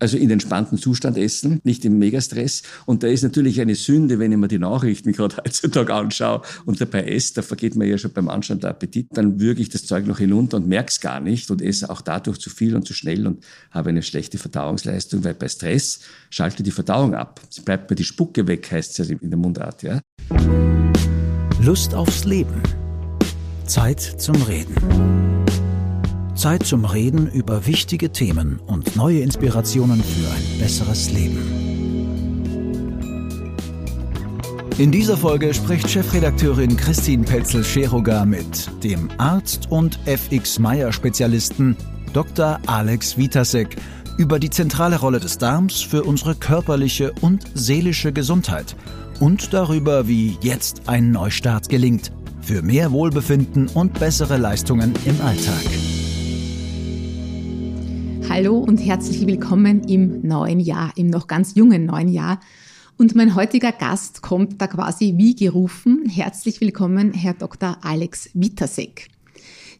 also in entspannten Zustand essen, nicht im Megastress. Und da ist natürlich eine Sünde, wenn ich mir die Nachrichten gerade heutzutage anschaue und dabei esse, da vergeht mir ja schon beim Anschauen der Appetit, dann würge ich das Zeug noch hinunter und merke es gar nicht und esse auch dadurch zu viel und zu schnell und habe eine schlechte Verdauungsleistung, weil bei Stress schalte die Verdauung ab. Es bleibt mir die Spucke weg, heißt es ja in der Mundart. Ja? Lust aufs Leben. Zeit zum Reden. Zeit zum Reden über wichtige Themen und neue Inspirationen für ein besseres Leben. In dieser Folge spricht Chefredakteurin Christine Petzel-Scheroga mit dem Arzt und FX Meyer Spezialisten Dr. Alex Witasek über die zentrale Rolle des Darms für unsere körperliche und seelische Gesundheit und darüber, wie jetzt ein Neustart gelingt für mehr Wohlbefinden und bessere Leistungen im Alltag. Hallo und herzlich willkommen im neuen Jahr, im noch ganz jungen neuen Jahr. Und mein heutiger Gast kommt da quasi wie gerufen. Herzlich willkommen, Herr Dr. Alex Witasek.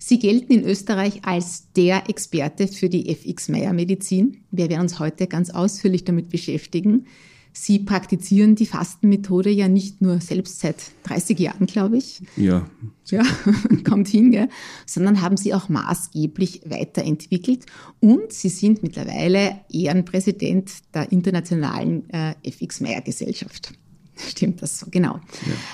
Sie gelten in Österreich als der Experte für die FX Meyer Medizin. Wir werden uns heute ganz ausführlich damit beschäftigen. Sie praktizieren die Fastenmethode ja nicht nur selbst seit 30 Jahren, glaube ich. Ja. Ja, kommt hin, gell? sondern haben sie auch maßgeblich weiterentwickelt. Und sie sind mittlerweile Ehrenpräsident der Internationalen äh, FX Meyer Gesellschaft. Stimmt das so, genau.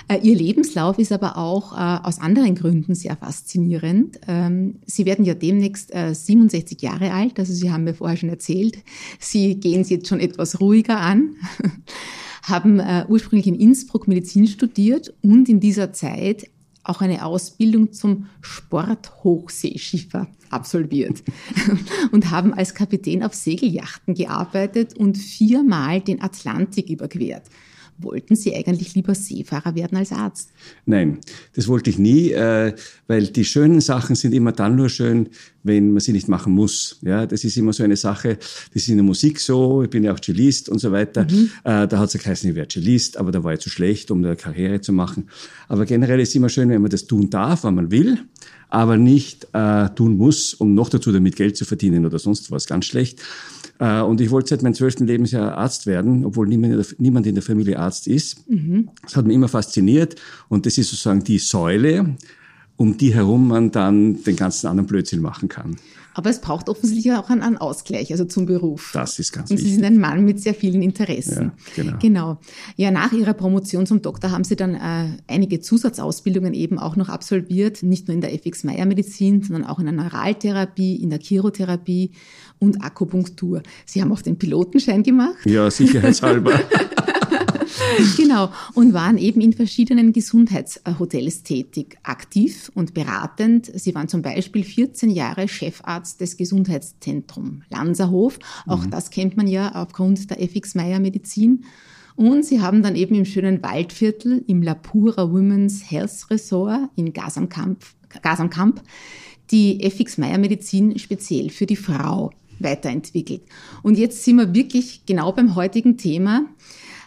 Ja. Äh, ihr Lebenslauf ist aber auch äh, aus anderen Gründen sehr faszinierend. Ähm, Sie werden ja demnächst äh, 67 Jahre alt, also Sie haben mir vorher schon erzählt, Sie gehen es jetzt schon etwas ruhiger an, haben äh, ursprünglich in Innsbruck Medizin studiert und in dieser Zeit auch eine Ausbildung zum Sporthochseeschiffer absolviert und haben als Kapitän auf Segelyachten gearbeitet und viermal den Atlantik überquert. Wollten Sie eigentlich lieber Seefahrer werden als Arzt? Nein, das wollte ich nie, äh, weil die schönen Sachen sind immer dann nur schön, wenn man sie nicht machen muss. Ja, das ist immer so eine Sache. Das ist in der Musik so. Ich bin ja auch Cellist und so weiter. Mhm. Äh, da hat es ja geheißen, ich wäre Cellist, aber da war ich zu schlecht, um eine Karriere zu machen. Aber generell ist es immer schön, wenn man das tun darf, wenn man will aber nicht äh, tun muss, um noch dazu damit Geld zu verdienen oder sonst was. Ganz schlecht. Äh, und ich wollte seit meinem zwölften Lebensjahr Arzt werden, obwohl niemand, niemand in der Familie Arzt ist. Mhm. Das hat mich immer fasziniert und das ist sozusagen die Säule, um die herum man dann den ganzen anderen Blödsinn machen kann. Aber es braucht offensichtlich auch einen, Ausgleich, also zum Beruf. Das ist ganz Und wichtig. Sie sind ein Mann mit sehr vielen Interessen. Ja, genau. genau. Ja, nach Ihrer Promotion zum Doktor haben Sie dann äh, einige Zusatzausbildungen eben auch noch absolviert, nicht nur in der FX Meyer Medizin, sondern auch in der Neuraltherapie, in der Chirotherapie und Akupunktur. Sie haben auch den Pilotenschein gemacht. Ja, sicherheitshalber. genau. Und waren eben in verschiedenen Gesundheitshotels tätig, aktiv und beratend. Sie waren zum Beispiel 14 Jahre Chefarzt des Gesundheitszentrums Lanzerhof. Auch mhm. das kennt man ja aufgrund der FX Meyer Medizin. Und sie haben dann eben im schönen Waldviertel im Lapura Women's Health Resort in Gas am Kamp, Gas am Kamp die FX Meyer Medizin speziell für die Frau weiterentwickelt. Und jetzt sind wir wirklich genau beim heutigen Thema.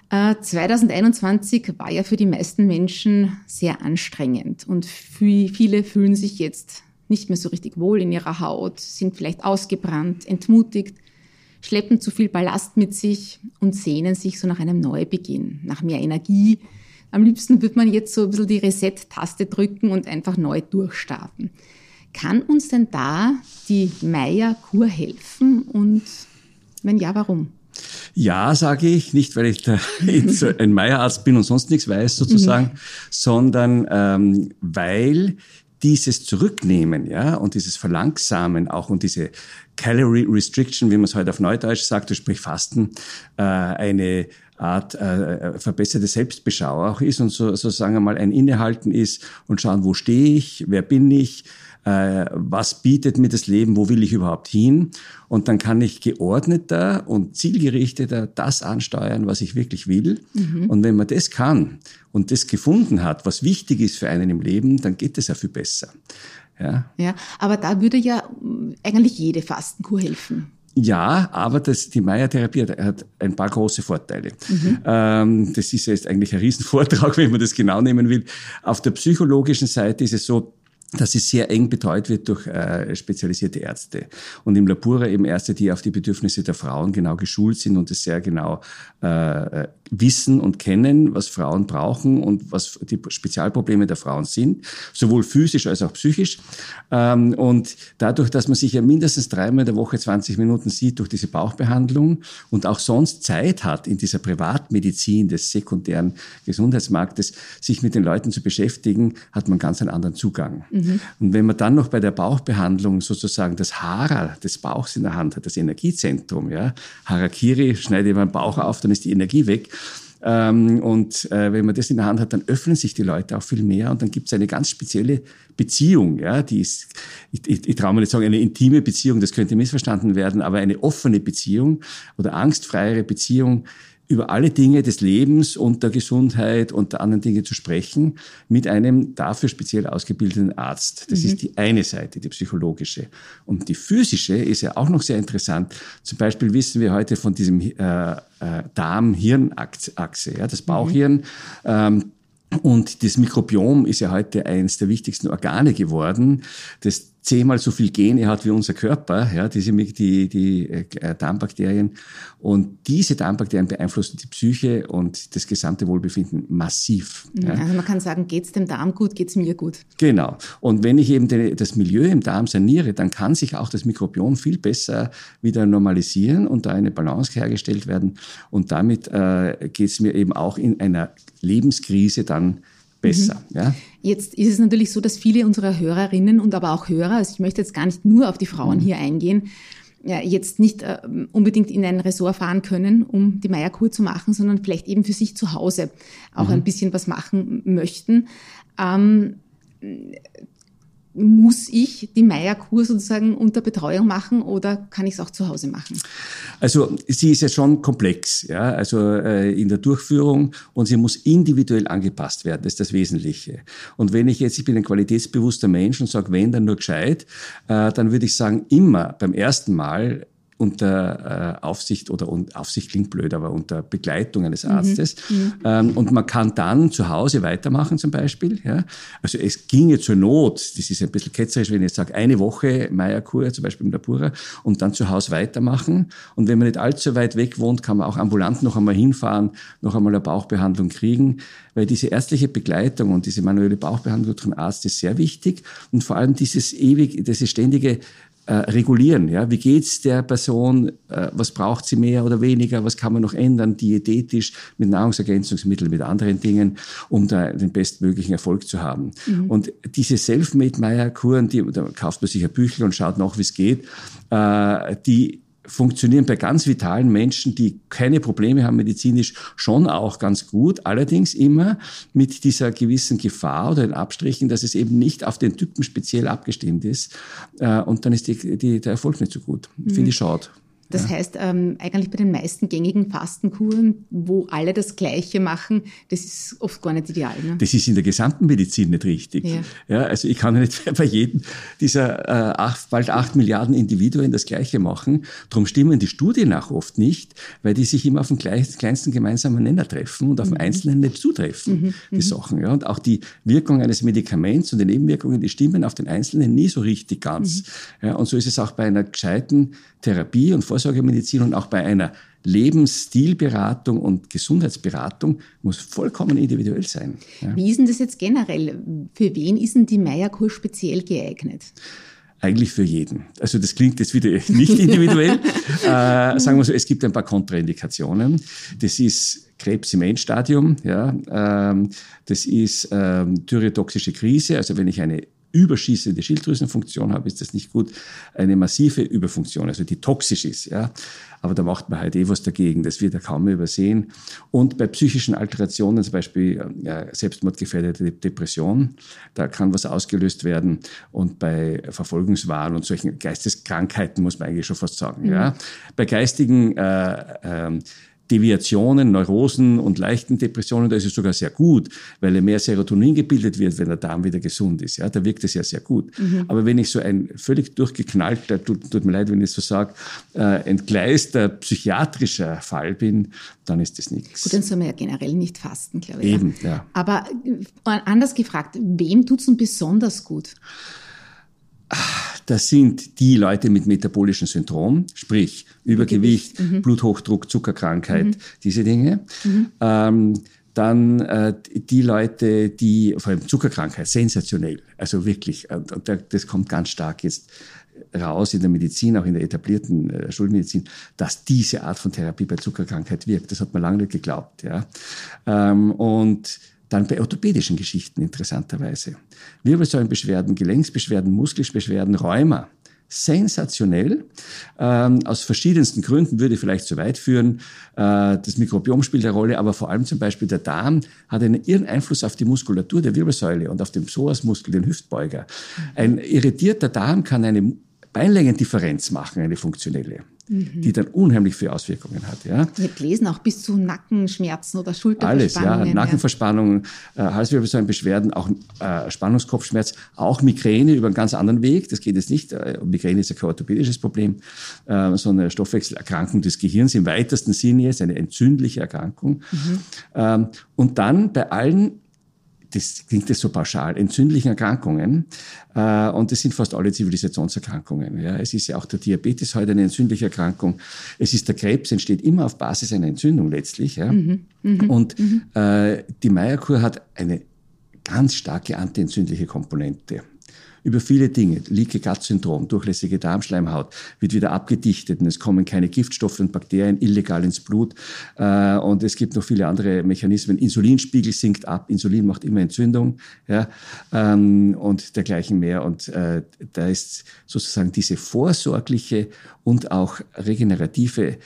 2021 äh, war ja für die meisten Menschen sehr anstrengend und viele fühlen sich jetzt nicht mehr so richtig wohl in ihrer Haut, sind vielleicht ausgebrannt, entmutigt, schleppen zu viel Ballast mit sich und sehnen sich so nach einem Neubeginn, nach mehr Energie. Am liebsten wird man jetzt so ein bisschen die Reset-Taste drücken und einfach neu durchstarten. Kann uns denn da die Meier-Kur helfen und wenn ja, warum? Ja, sage ich, nicht weil ich ein Meierarzt bin und sonst nichts weiß sozusagen, mhm. sondern ähm, weil dieses Zurücknehmen, ja, und dieses Verlangsamen auch und diese Calorie Restriction, wie man es heute auf Neudeutsch sagt, sprich Fasten, äh, eine Art äh, verbesserte Selbstbeschau auch ist und so, so sagen wir mal ein Innehalten ist und schauen, wo stehe ich, wer bin ich, äh, was bietet mir das Leben, wo will ich überhaupt hin? Und dann kann ich geordneter und zielgerichteter das ansteuern, was ich wirklich will. Mhm. Und wenn man das kann und das gefunden hat, was wichtig ist für einen im Leben, dann geht es ja viel besser. Ja. ja, aber da würde ja eigentlich jede Fastenkur helfen. Ja, aber das, die Meyer-Therapie hat, hat, ein paar große Vorteile. Mhm. Ähm, das ist jetzt eigentlich ein Riesenvortrag, wenn man das genau nehmen will. Auf der psychologischen Seite ist es so, dass es sehr eng betreut wird durch äh, spezialisierte Ärzte. Und im Labura eben Ärzte, die auf die Bedürfnisse der Frauen genau geschult sind und es sehr genau äh, wissen und kennen, was Frauen brauchen und was die Spezialprobleme der Frauen sind, sowohl physisch als auch psychisch. Ähm, und dadurch, dass man sich ja mindestens dreimal in der Woche 20 Minuten sieht durch diese Bauchbehandlung und auch sonst Zeit hat in dieser Privatmedizin des sekundären Gesundheitsmarktes, sich mit den Leuten zu beschäftigen, hat man ganz einen anderen Zugang. Mhm. Und wenn man dann noch bei der Bauchbehandlung sozusagen das Hara des Bauchs in der Hand hat, das Energiezentrum, ja, Harakiri, schneide man den Bauch auf, dann ist die Energie weg. Ähm, und äh, wenn man das in der Hand hat, dann öffnen sich die Leute auch viel mehr und dann gibt es eine ganz spezielle Beziehung, ja, die ist, ich, ich, ich traue mir nicht sagen, eine intime Beziehung, das könnte missverstanden werden, aber eine offene Beziehung oder angstfreiere Beziehung, über alle Dinge des Lebens und der Gesundheit und der anderen Dinge zu sprechen mit einem dafür speziell ausgebildeten Arzt. Das mhm. ist die eine Seite, die psychologische. Und die physische ist ja auch noch sehr interessant. Zum Beispiel wissen wir heute von diesem äh, äh, Darm-Hirn-Achse, ja, das Bauchhirn. Mhm. Ähm, und das Mikrobiom ist ja heute eines der wichtigsten Organe geworden, das zehnmal so viel Gene hat wie unser Körper, ja, diese, die, die äh, Darmbakterien. Und diese Darmbakterien beeinflussen die Psyche und das gesamte Wohlbefinden massiv. Ja. Also man kann sagen, geht's dem Darm gut, geht's mir gut. Genau. Und wenn ich eben den, das Milieu im Darm saniere, dann kann sich auch das Mikrobiom viel besser wieder normalisieren und da eine Balance hergestellt werden. Und damit äh, geht's mir eben auch in einer Lebenskrise dann besser. Mhm. Ja? Jetzt ist es natürlich so, dass viele unserer Hörerinnen und aber auch Hörer, also ich möchte jetzt gar nicht nur auf die Frauen mhm. hier eingehen, ja, jetzt nicht äh, unbedingt in ein Ressort fahren können, um die Meierkur zu machen, sondern vielleicht eben für sich zu Hause auch mhm. ein bisschen was machen möchten. Ähm, muss ich die Meierkur sozusagen unter Betreuung machen oder kann ich es auch zu Hause machen? Also sie ist ja schon komplex, ja, also äh, in der Durchführung und sie muss individuell angepasst werden, das ist das Wesentliche. Und wenn ich jetzt, ich bin ein qualitätsbewusster Mensch und sage, wenn, dann nur gescheit, äh, dann würde ich sagen, immer beim ersten Mal unter äh, Aufsicht oder und Aufsicht klingt blöd, aber unter Begleitung eines mhm. Arztes. Mhm. Ähm, und man kann dann zu Hause weitermachen zum Beispiel. Ja? Also es ginge zur Not, das ist ein bisschen ketzerisch, wenn ich jetzt sage, eine Woche Meierkur, zum Beispiel in der Pura, und dann zu Hause weitermachen. Und wenn man nicht allzu weit weg wohnt, kann man auch ambulant noch einmal hinfahren, noch einmal eine Bauchbehandlung kriegen, weil diese ärztliche Begleitung und diese manuelle Bauchbehandlung durch den Arzt ist sehr wichtig und vor allem dieses ewig, dieses ständige äh, regulieren. Ja? Wie geht's der Person? Äh, was braucht sie mehr oder weniger? Was kann man noch ändern, diätetisch, mit Nahrungsergänzungsmitteln, mit anderen Dingen, um da den bestmöglichen Erfolg zu haben? Mhm. Und diese Self-Made-Meyer-Kuren, die, da kauft man sich ein Büchel und schaut nach, wie es geht, äh, die funktionieren bei ganz vitalen Menschen, die keine Probleme haben medizinisch, schon auch ganz gut. Allerdings immer mit dieser gewissen Gefahr oder den Abstrichen, dass es eben nicht auf den Typen speziell abgestimmt ist. Äh, und dann ist die, die, der Erfolg nicht so gut. Mhm. Finde ich schade. Das ja. heißt, ähm, eigentlich bei den meisten gängigen Fastenkuren, wo alle das Gleiche machen, das ist oft gar nicht ideal. Ne? Das ist in der gesamten Medizin nicht richtig. Ja. ja also ich kann nicht bei jedem dieser äh, acht, bald acht Milliarden Individuen das Gleiche machen. Darum stimmen die Studien auch oft nicht, weil die sich immer auf den kleinsten gemeinsamen Nenner treffen und auf mhm. den Einzelnen nicht zutreffen, mhm. die mhm. Sachen. Ja. Und auch die Wirkung eines Medikaments und die Nebenwirkungen, die stimmen auf den Einzelnen nie so richtig ganz. Mhm. Ja, und so ist es auch bei einer gescheiten Therapie und Vorsorgemedizin und auch bei einer Lebensstilberatung und Gesundheitsberatung muss vollkommen individuell sein. Ja. Wie ist denn das jetzt generell? Für wen ist denn die Meierkur speziell geeignet? Eigentlich für jeden. Also das klingt jetzt wieder nicht individuell. äh, sagen wir so, es gibt ein paar Kontraindikationen. Das ist Krebs im Endstadium, ja, ähm, das ist ähm, thyreotoxische Krise, also wenn ich eine überschießende Schilddrüsenfunktion habe, ist das nicht gut. Eine massive Überfunktion, also die toxisch ist. Ja. Aber da macht man halt eh was dagegen. Das wird ja kaum mehr übersehen. Und bei psychischen Alterationen, zum Beispiel ja, selbstmordgefährdete Depression, da kann was ausgelöst werden. Und bei Verfolgungswahn und solchen Geisteskrankheiten muss man eigentlich schon fast sagen. Mhm. Ja. Bei geistigen äh, äh, Deviationen, Neurosen und leichten Depressionen, da ist es sogar sehr gut, weil mehr Serotonin gebildet wird, wenn der Darm wieder gesund ist. Ja, da wirkt es ja sehr gut. Mhm. Aber wenn ich so ein völlig durchgeknallter, tut, tut mir leid, wenn ich es so sage, äh, entgleister psychiatrischer Fall bin, dann ist das nichts. Gut, dann soll man ja generell nicht fasten, glaube ich. Eben, ja. Aber äh, anders gefragt, wem tut es denn besonders gut? Das sind die Leute mit metabolischem Syndrom, sprich Übergewicht, mhm. Bluthochdruck, Zuckerkrankheit, mhm. diese Dinge. Mhm. Ähm, dann äh, die Leute, die, vor allem Zuckerkrankheit, sensationell, also wirklich, und, und das kommt ganz stark jetzt raus in der Medizin, auch in der etablierten äh, Schulmedizin, dass diese Art von Therapie bei Zuckerkrankheit wirkt. Das hat man lange nicht geglaubt. Ja. Ähm, und dann bei orthopädischen Geschichten interessanterweise. Wirbelsäulenbeschwerden, Gelenksbeschwerden, Muskelbeschwerden, Rheuma. Sensationell. Ähm, aus verschiedensten Gründen würde vielleicht zu weit führen. Äh, das Mikrobiom spielt eine Rolle, aber vor allem zum Beispiel der Darm hat einen irren Einfluss auf die Muskulatur der Wirbelsäule und auf den Psoasmuskel, den Hüftbeuger. Ein irritierter Darm kann eine Beinlängendifferenz machen, eine funktionelle mhm. die dann unheimlich viele Auswirkungen hat. Ja. Ich habe gelesen, auch bis zu Nackenschmerzen oder Schulterverspannungen. Alles, ja. Nackenverspannungen, äh, Halswirbelsäulenbeschwerden, auch äh, Spannungskopfschmerz, auch Migräne über einen ganz anderen Weg. Das geht jetzt nicht. Äh, Migräne ist ja kein orthopädisches Problem, äh, sondern eine Stoffwechselerkrankung des Gehirns im weitesten Sinne jetzt, eine entzündliche Erkrankung. Mhm. Ähm, und dann bei allen das klingt das so pauschal, entzündlichen Erkrankungen. Äh, und das sind fast alle Zivilisationserkrankungen. Ja. Es ist ja auch der Diabetes heute eine entzündliche Erkrankung. Es ist der Krebs, entsteht immer auf Basis einer Entzündung letztlich. Ja. Mhm, mh, und mhm. Äh, die Meierkur hat eine ganz starke antientzündliche Komponente über viele Dinge. Leaky-Gut-Syndrom, durchlässige Darmschleimhaut wird wieder abgedichtet und es kommen keine Giftstoffe und Bakterien illegal ins Blut. Äh, und es gibt noch viele andere Mechanismen. Insulinspiegel sinkt ab. Insulin macht immer Entzündung ja, ähm, und dergleichen mehr. Und äh, da ist sozusagen diese vorsorgliche und auch regenerative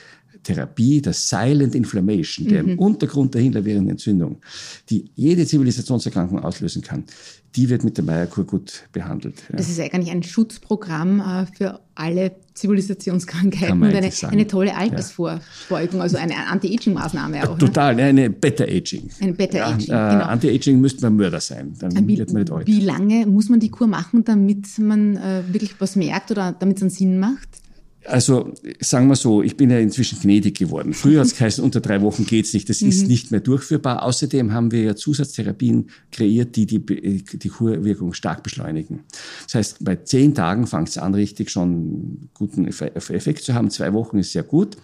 Therapie der Silent Inflammation, der mhm. im Untergrund dahinter lavierenden Entzündung, die jede Zivilisationserkrankung auslösen kann, die wird mit der Meierkur gut behandelt. Ja. Das ist eigentlich ein Schutzprogramm äh, für alle Zivilisationskrankheiten und eine, eine, tolle Altersvorbeugung, also eine Anti-Aging-Maßnahme auch. Ne? Total, ne? eine Better-Aging. Eine Better-Aging, ja, äh, genau. Anti-Aging müsste man Mörder sein, dann wie, wird man nicht alt. Wie lange muss man die Kur machen, damit man äh, wirklich was merkt oder damit es einen Sinn macht? Also sagen wir so, ich bin ja inzwischen gnädig geworden. Früher hat es geheißen, unter drei Wochen geht's nicht. Das mhm. ist nicht mehr durchführbar. Außerdem haben wir ja Zusatztherapien kreiert, die die, die Kurwirkung stark beschleunigen. Das heißt, bei zehn Tagen fängt es an, richtig schon guten Effekt zu haben. Zwei Wochen ist sehr gut.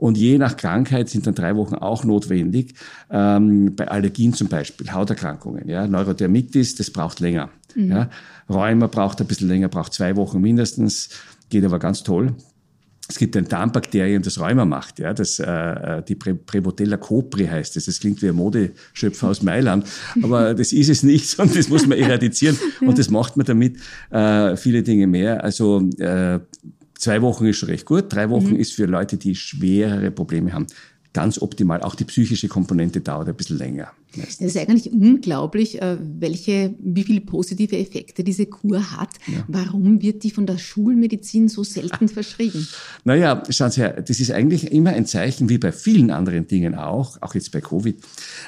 Und je nach Krankheit sind dann drei Wochen auch notwendig. Ähm, bei Allergien zum Beispiel, Hauterkrankungen, ja, Neurodermitis, das braucht länger. Mhm. Ja. Rheuma braucht ein bisschen länger, braucht zwei Wochen mindestens, geht aber ganz toll. Es gibt ein Darmbakterium, das Rheuma macht, ja, das, äh, äh die Pre Prebotella copri heißt es. Das. das klingt wie ein Modeschöpfer aus Mailand, aber das ist es nicht, sondern das muss man eradizieren und das macht man damit äh, viele Dinge mehr. Also äh, zwei Wochen ist schon recht gut, drei Wochen mhm. ist für Leute, die schwerere Probleme haben, ganz optimal. Auch die psychische Komponente dauert ein bisschen länger. Es ist eigentlich unglaublich, äh, welche, wie viele positive Effekte diese Kur hat. Ja. Warum wird die von der Schulmedizin so selten verschrieben? Naja, schauen Sie her, das ist eigentlich immer ein Zeichen, wie bei vielen anderen Dingen auch, auch jetzt bei Covid,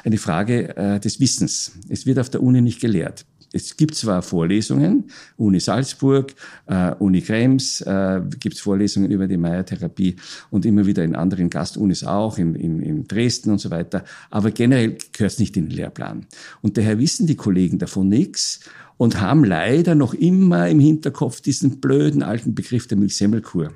eine Frage äh, des Wissens. Es wird auf der Uni nicht gelehrt. Es gibt zwar Vorlesungen, Uni Salzburg, äh, Uni Krems, äh, gibt es Vorlesungen über die Meiertherapie und immer wieder in anderen Gastunis auch, in, in, in Dresden und so weiter, aber generell gehört es nicht in den Lehrplan. Und daher wissen die Kollegen davon nichts und haben leider noch immer im Hinterkopf diesen blöden alten Begriff der Milchsemmelkur.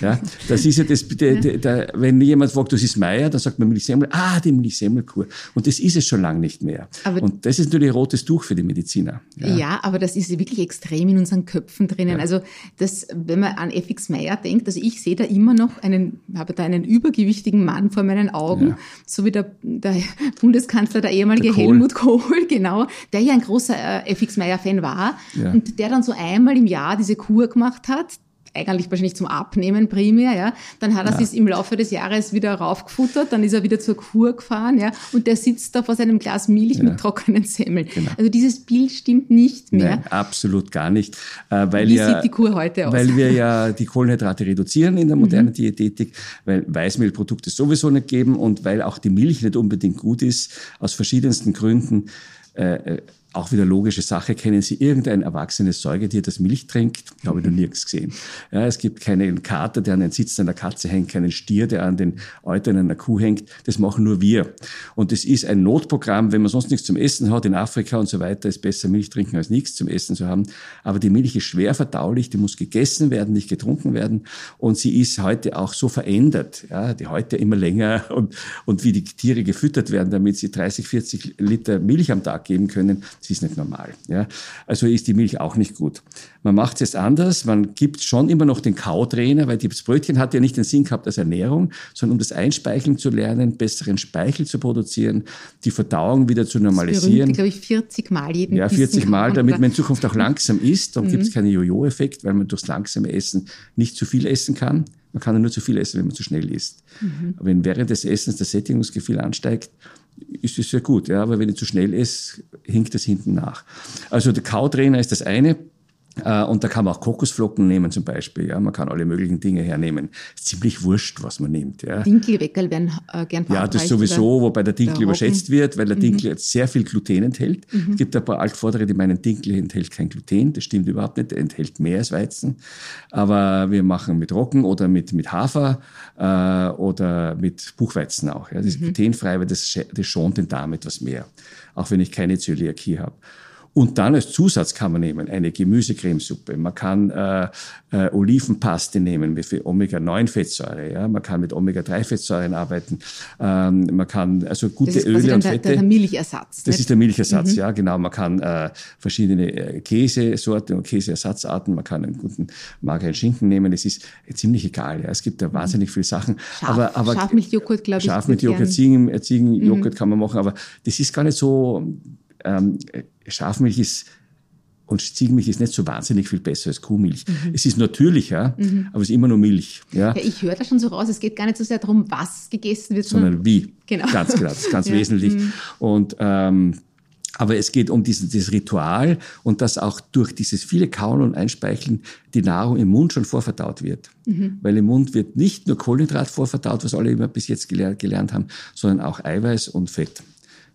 Ja, das ist ja das, der, der, der, wenn jemand fragt, das ist Meier, dann sagt man Milchsemmel, ah, die Milchsemmelkur. Und das ist es schon lange nicht mehr. Aber und das ist natürlich ein rotes Tuch für die Mediziner. Ja, ja aber das ist wirklich extrem in unseren Köpfen drinnen. Ja. Also das, wenn man an FX Meier denkt, also ich sehe da immer noch einen, habe da einen übergewichtigen Mann vor meinen Augen, ja. so wie der, der Bundeskanzler, der ehemalige Kohl. Helmut Kohl, genau, der ja ein großer äh, FX Meier Fan war und der dann so einmal im Jahr diese Kur gemacht hat, eigentlich wahrscheinlich zum Abnehmen primär, ja. Dann hat er ja. sich im Laufe des Jahres wieder raufgefuttert, dann ist er wieder zur Kur gefahren, ja. Und der sitzt da vor seinem Glas Milch ja. mit trockenen Semmeln. Genau. Also dieses Bild stimmt nicht mehr. Nein, absolut gar nicht. Äh, weil Wie ja, sieht die Kur heute aus? Weil wir ja die Kohlenhydrate reduzieren in der modernen mhm. Diätetik, weil Weißmehlprodukte sowieso nicht geben und weil auch die Milch nicht unbedingt gut ist, aus verschiedensten Gründen. Äh, äh auch wieder logische Sache. Kennen Sie irgendein erwachsenes Säugetier, das Milch trinkt? Ich habe ich noch nirgends gesehen. Ja, es gibt keinen Kater, der an den Sitz einer Katze hängt, keinen Stier, der an den Eutern einer Kuh hängt. Das machen nur wir. Und es ist ein Notprogramm, wenn man sonst nichts zum Essen hat, in Afrika und so weiter, ist besser Milch trinken als nichts zum Essen zu haben. Aber die Milch ist schwer verdaulich, die muss gegessen werden, nicht getrunken werden. Und sie ist heute auch so verändert, ja, die heute immer länger und, und wie die Tiere gefüttert werden, damit sie 30, 40 Liter Milch am Tag geben können, das ist nicht normal. Ja? Also ist die Milch auch nicht gut. Man macht es jetzt anders. Man gibt schon immer noch den Kautrainer, weil das Brötchen hat ja nicht den Sinn gehabt als Ernährung, sondern um das Einspeicheln zu lernen, besseren Speichel zu produzieren, die Verdauung wieder zu normalisieren. Das glaube ich, 40 Mal jeden Ja, 40 Mal, damit man in Zukunft auch langsam isst. Dann mhm. gibt es keinen Jojo-Effekt, weil man durchs langsame Essen nicht zu viel essen kann. Man kann ja nur zu viel essen, wenn man zu schnell isst. Mhm. Wenn während des Essens das Sättigungsgefühl ansteigt, ist es sehr gut. Ja, aber wenn ich zu schnell esse, hinkt es hinten nach. Also der Kautrainer ist das eine. Äh, und da kann man auch Kokosflocken nehmen zum Beispiel. Ja, man kann alle möglichen Dinge hernehmen. Ist ziemlich wurscht, was man nimmt. Ja. Dinkelweckerl werden äh, gern Ja, das sowieso, wobei der Dinkel der überschätzt wird, weil der mhm. Dinkel sehr viel Gluten enthält. Mhm. Es gibt ein paar Altvordere, die meinen, Dinkel enthält kein Gluten. Das stimmt überhaupt nicht. Der enthält mehr als Weizen. Aber wir machen mit Roggen oder mit, mit Hafer äh, oder mit Buchweizen auch. Ja. Das ist mhm. glutenfrei, weil das, das schont den Darm etwas mehr. Auch wenn ich keine Zöliakie habe. Und dann als Zusatz kann man nehmen eine Gemüsecremesuppe. Man kann äh, äh, Olivenpaste nehmen mit Omega-9-Fettsäure. Ja? Man kann mit Omega-3-Fettsäuren arbeiten. Ähm, man kann also gute das ist Öle und der, Fette. Der, der Milchersatz. Das nicht? ist der Milchersatz, mhm. ja genau. Man kann äh, verschiedene äh, Käsesorten und Käseersatzarten. Man kann einen guten mageren Schinken nehmen. Es ist ziemlich egal. Ja? Es gibt da wahnsinnig viele Sachen. Scharf, aber, aber Schafmilchjoghurt, glaube ich. Schafmilchjoghurt, Ziegen, Ziegenjoghurt mhm. kann man machen. Aber das ist gar nicht so ähm, Schafmilch ist und Ziegenmilch ist nicht so wahnsinnig viel besser als Kuhmilch. Mhm. Es ist natürlicher, mhm. aber es ist immer nur Milch. Ja? ja ich höre da schon so raus, es geht gar nicht so sehr darum, was gegessen wird, sondern, sondern wie. Genau. Ganz klar, das ist ganz ja. wesentlich. Mhm. Und ähm, aber es geht um diesen, dieses Ritual und dass auch durch dieses viele Kauen und Einspeicheln die Nahrung im Mund schon vorverdaut wird. Mhm. Weil im Mund wird nicht nur Kohlenhydrat vorverdaut, was alle immer bis jetzt gelernt, gelernt haben, sondern auch Eiweiß und Fett.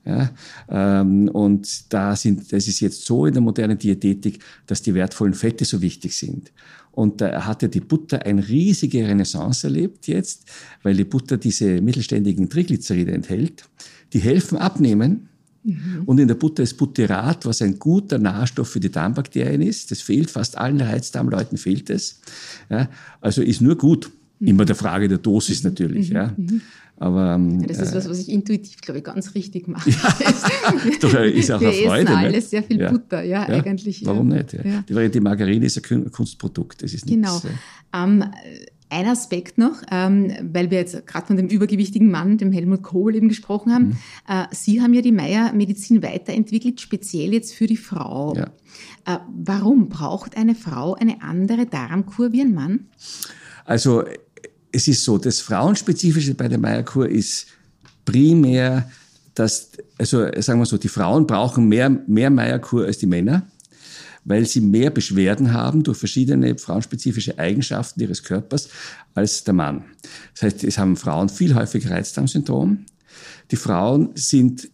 Ja, ähm, und da sind, das ist jetzt so in der modernen Diätetik, dass die wertvollen Fette so wichtig sind. Und da hat ja die Butter eine riesige Renaissance erlebt jetzt, weil die Butter diese mittelständigen Triglyceride enthält. Die helfen abnehmen. Mhm. Und in der Butter ist Butyrat, was ein guter Nährstoff für die Darmbakterien ist. Das fehlt fast allen Reizdarmleuten fehlt es. Ja, also ist nur gut. Mhm. Immer der Frage der Dosis natürlich. Mhm. Ja. Aber, ähm, ja, das ist was, was ich intuitiv, glaube ich, ganz richtig mache. Ja, ist auch Wir eine Freude. Essen alles sehr viel ja. Butter, ja, ja, eigentlich. Warum nicht? Die, die Margarine ist ein Kunstprodukt, das ist Genau. Nichts, ähm, ein Aspekt noch, ähm, weil wir jetzt gerade von dem übergewichtigen Mann, dem Helmut Kohl eben gesprochen haben. Mhm. Äh, Sie haben ja die Meyer-Medizin weiterentwickelt, speziell jetzt für die Frau. Ja. Äh, warum braucht eine Frau eine andere Darmkur wie ein Mann? Also es ist so, das Frauenspezifische bei der Meierkur ist primär, dass, also sagen wir so, die Frauen brauchen mehr, mehr Meierkur als die Männer, weil sie mehr Beschwerden haben durch verschiedene frauenspezifische Eigenschaften ihres Körpers als der Mann. Das heißt, es haben Frauen viel häufiger Reizdarmsyndrom. Die Frauen sind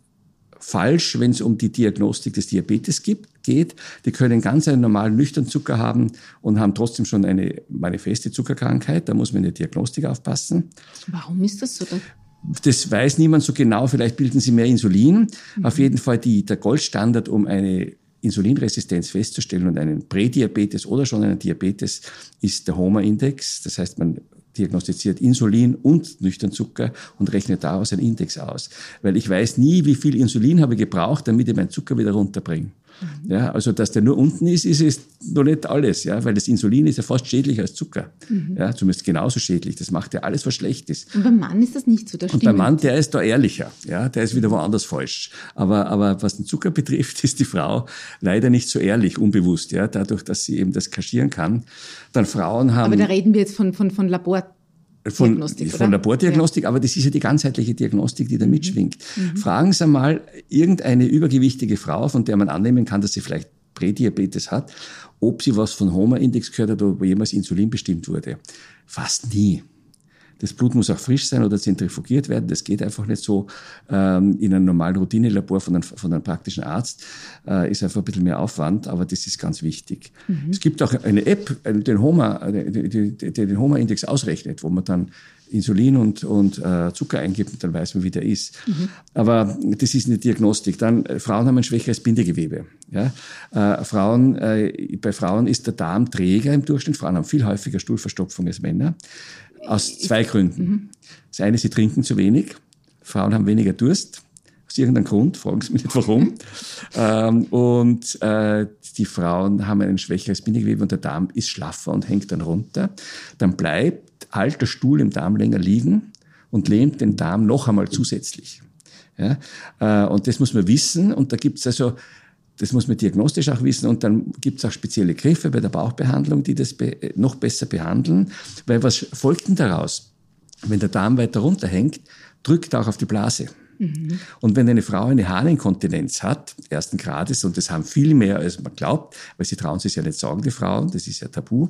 falsch, wenn es um die Diagnostik des Diabetes gibt, geht. Die können ganz einen normalen nüchternen Zucker haben und haben trotzdem schon eine manifeste Zuckerkrankheit. Da muss man in der Diagnostik aufpassen. Warum ist das so? Das weiß niemand so genau. Vielleicht bilden sie mehr Insulin. Mhm. Auf jeden Fall die, der Goldstandard, um eine Insulinresistenz festzustellen und einen Prädiabetes oder schon einen Diabetes ist der HOMA-Index. Das heißt, man diagnostiziert Insulin und nüchtern Zucker und rechnet daraus einen Index aus. Weil ich weiß nie, wie viel Insulin habe ich gebraucht, damit ich meinen Zucker wieder runterbringe. Mhm. Ja, also, dass der nur unten ist, ist es noch nicht alles, ja, weil das Insulin ist ja fast schädlicher als Zucker. Mhm. Ja, zumindest genauso schädlich. Das macht ja alles, was schlecht ist. Und beim Mann ist das nicht so, das Und beim Mann, der ist da ehrlicher, ja, der ist wieder woanders falsch. Aber, aber was den Zucker betrifft, ist die Frau leider nicht so ehrlich, unbewusst, ja, dadurch, dass sie eben das kaschieren kann. Dann Frauen haben. Aber da reden wir jetzt von, von, von Labor von, Diagnostik, von Labordiagnostik, ja. aber das ist ja die ganzheitliche Diagnostik, die da mitschwingt. Mhm. Fragen Sie mal irgendeine übergewichtige Frau, von der man annehmen kann, dass sie vielleicht Prädiabetes hat, ob sie was von Homa-Index gehört hat oder ob jemals Insulin bestimmt wurde. Fast nie. Das Blut muss auch frisch sein oder zentrifugiert werden. Das geht einfach nicht so ähm, in einem normalen Routinelabor von einem, von einem praktischen Arzt. Äh, ist einfach ein bisschen mehr Aufwand, aber das ist ganz wichtig. Mhm. Es gibt auch eine App, den Homa, die, die, die den Homa-Index ausrechnet, wo man dann Insulin und, und äh, Zucker eingibt und dann weiß man, wie der ist. Mhm. Aber das ist eine Diagnostik. Dann, äh, Frauen haben ein schwächeres Bindegewebe. Ja? Äh, Frauen, äh, bei Frauen ist der Darm träger im Durchschnitt. Frauen haben viel häufiger Stuhlverstopfung als Männer. Aus zwei Gründen. Mhm. Das eine, sie trinken zu wenig. Frauen haben weniger Durst. Aus irgendeinem Grund, fragen Sie mich nicht warum. ähm, und äh, die Frauen haben ein schwächeres Bindegewebe und der Darm ist schlaffer und hängt dann runter. Dann bleibt alter Stuhl im Darm länger liegen und lähmt den Darm noch einmal zusätzlich. Ja? Äh, und das muss man wissen. Und da gibt es also das muss man diagnostisch auch wissen und dann gibt es auch spezielle Griffe bei der Bauchbehandlung, die das be noch besser behandeln. Weil was folgt denn daraus? Wenn der Darm weiter runterhängt, drückt er auch auf die Blase. Mhm. Und wenn eine Frau eine Harninkontinenz hat, ersten Grades, und das haben viel mehr, als man glaubt, weil sie trauen sich ja nicht sagen, die Frauen, das ist ja tabu,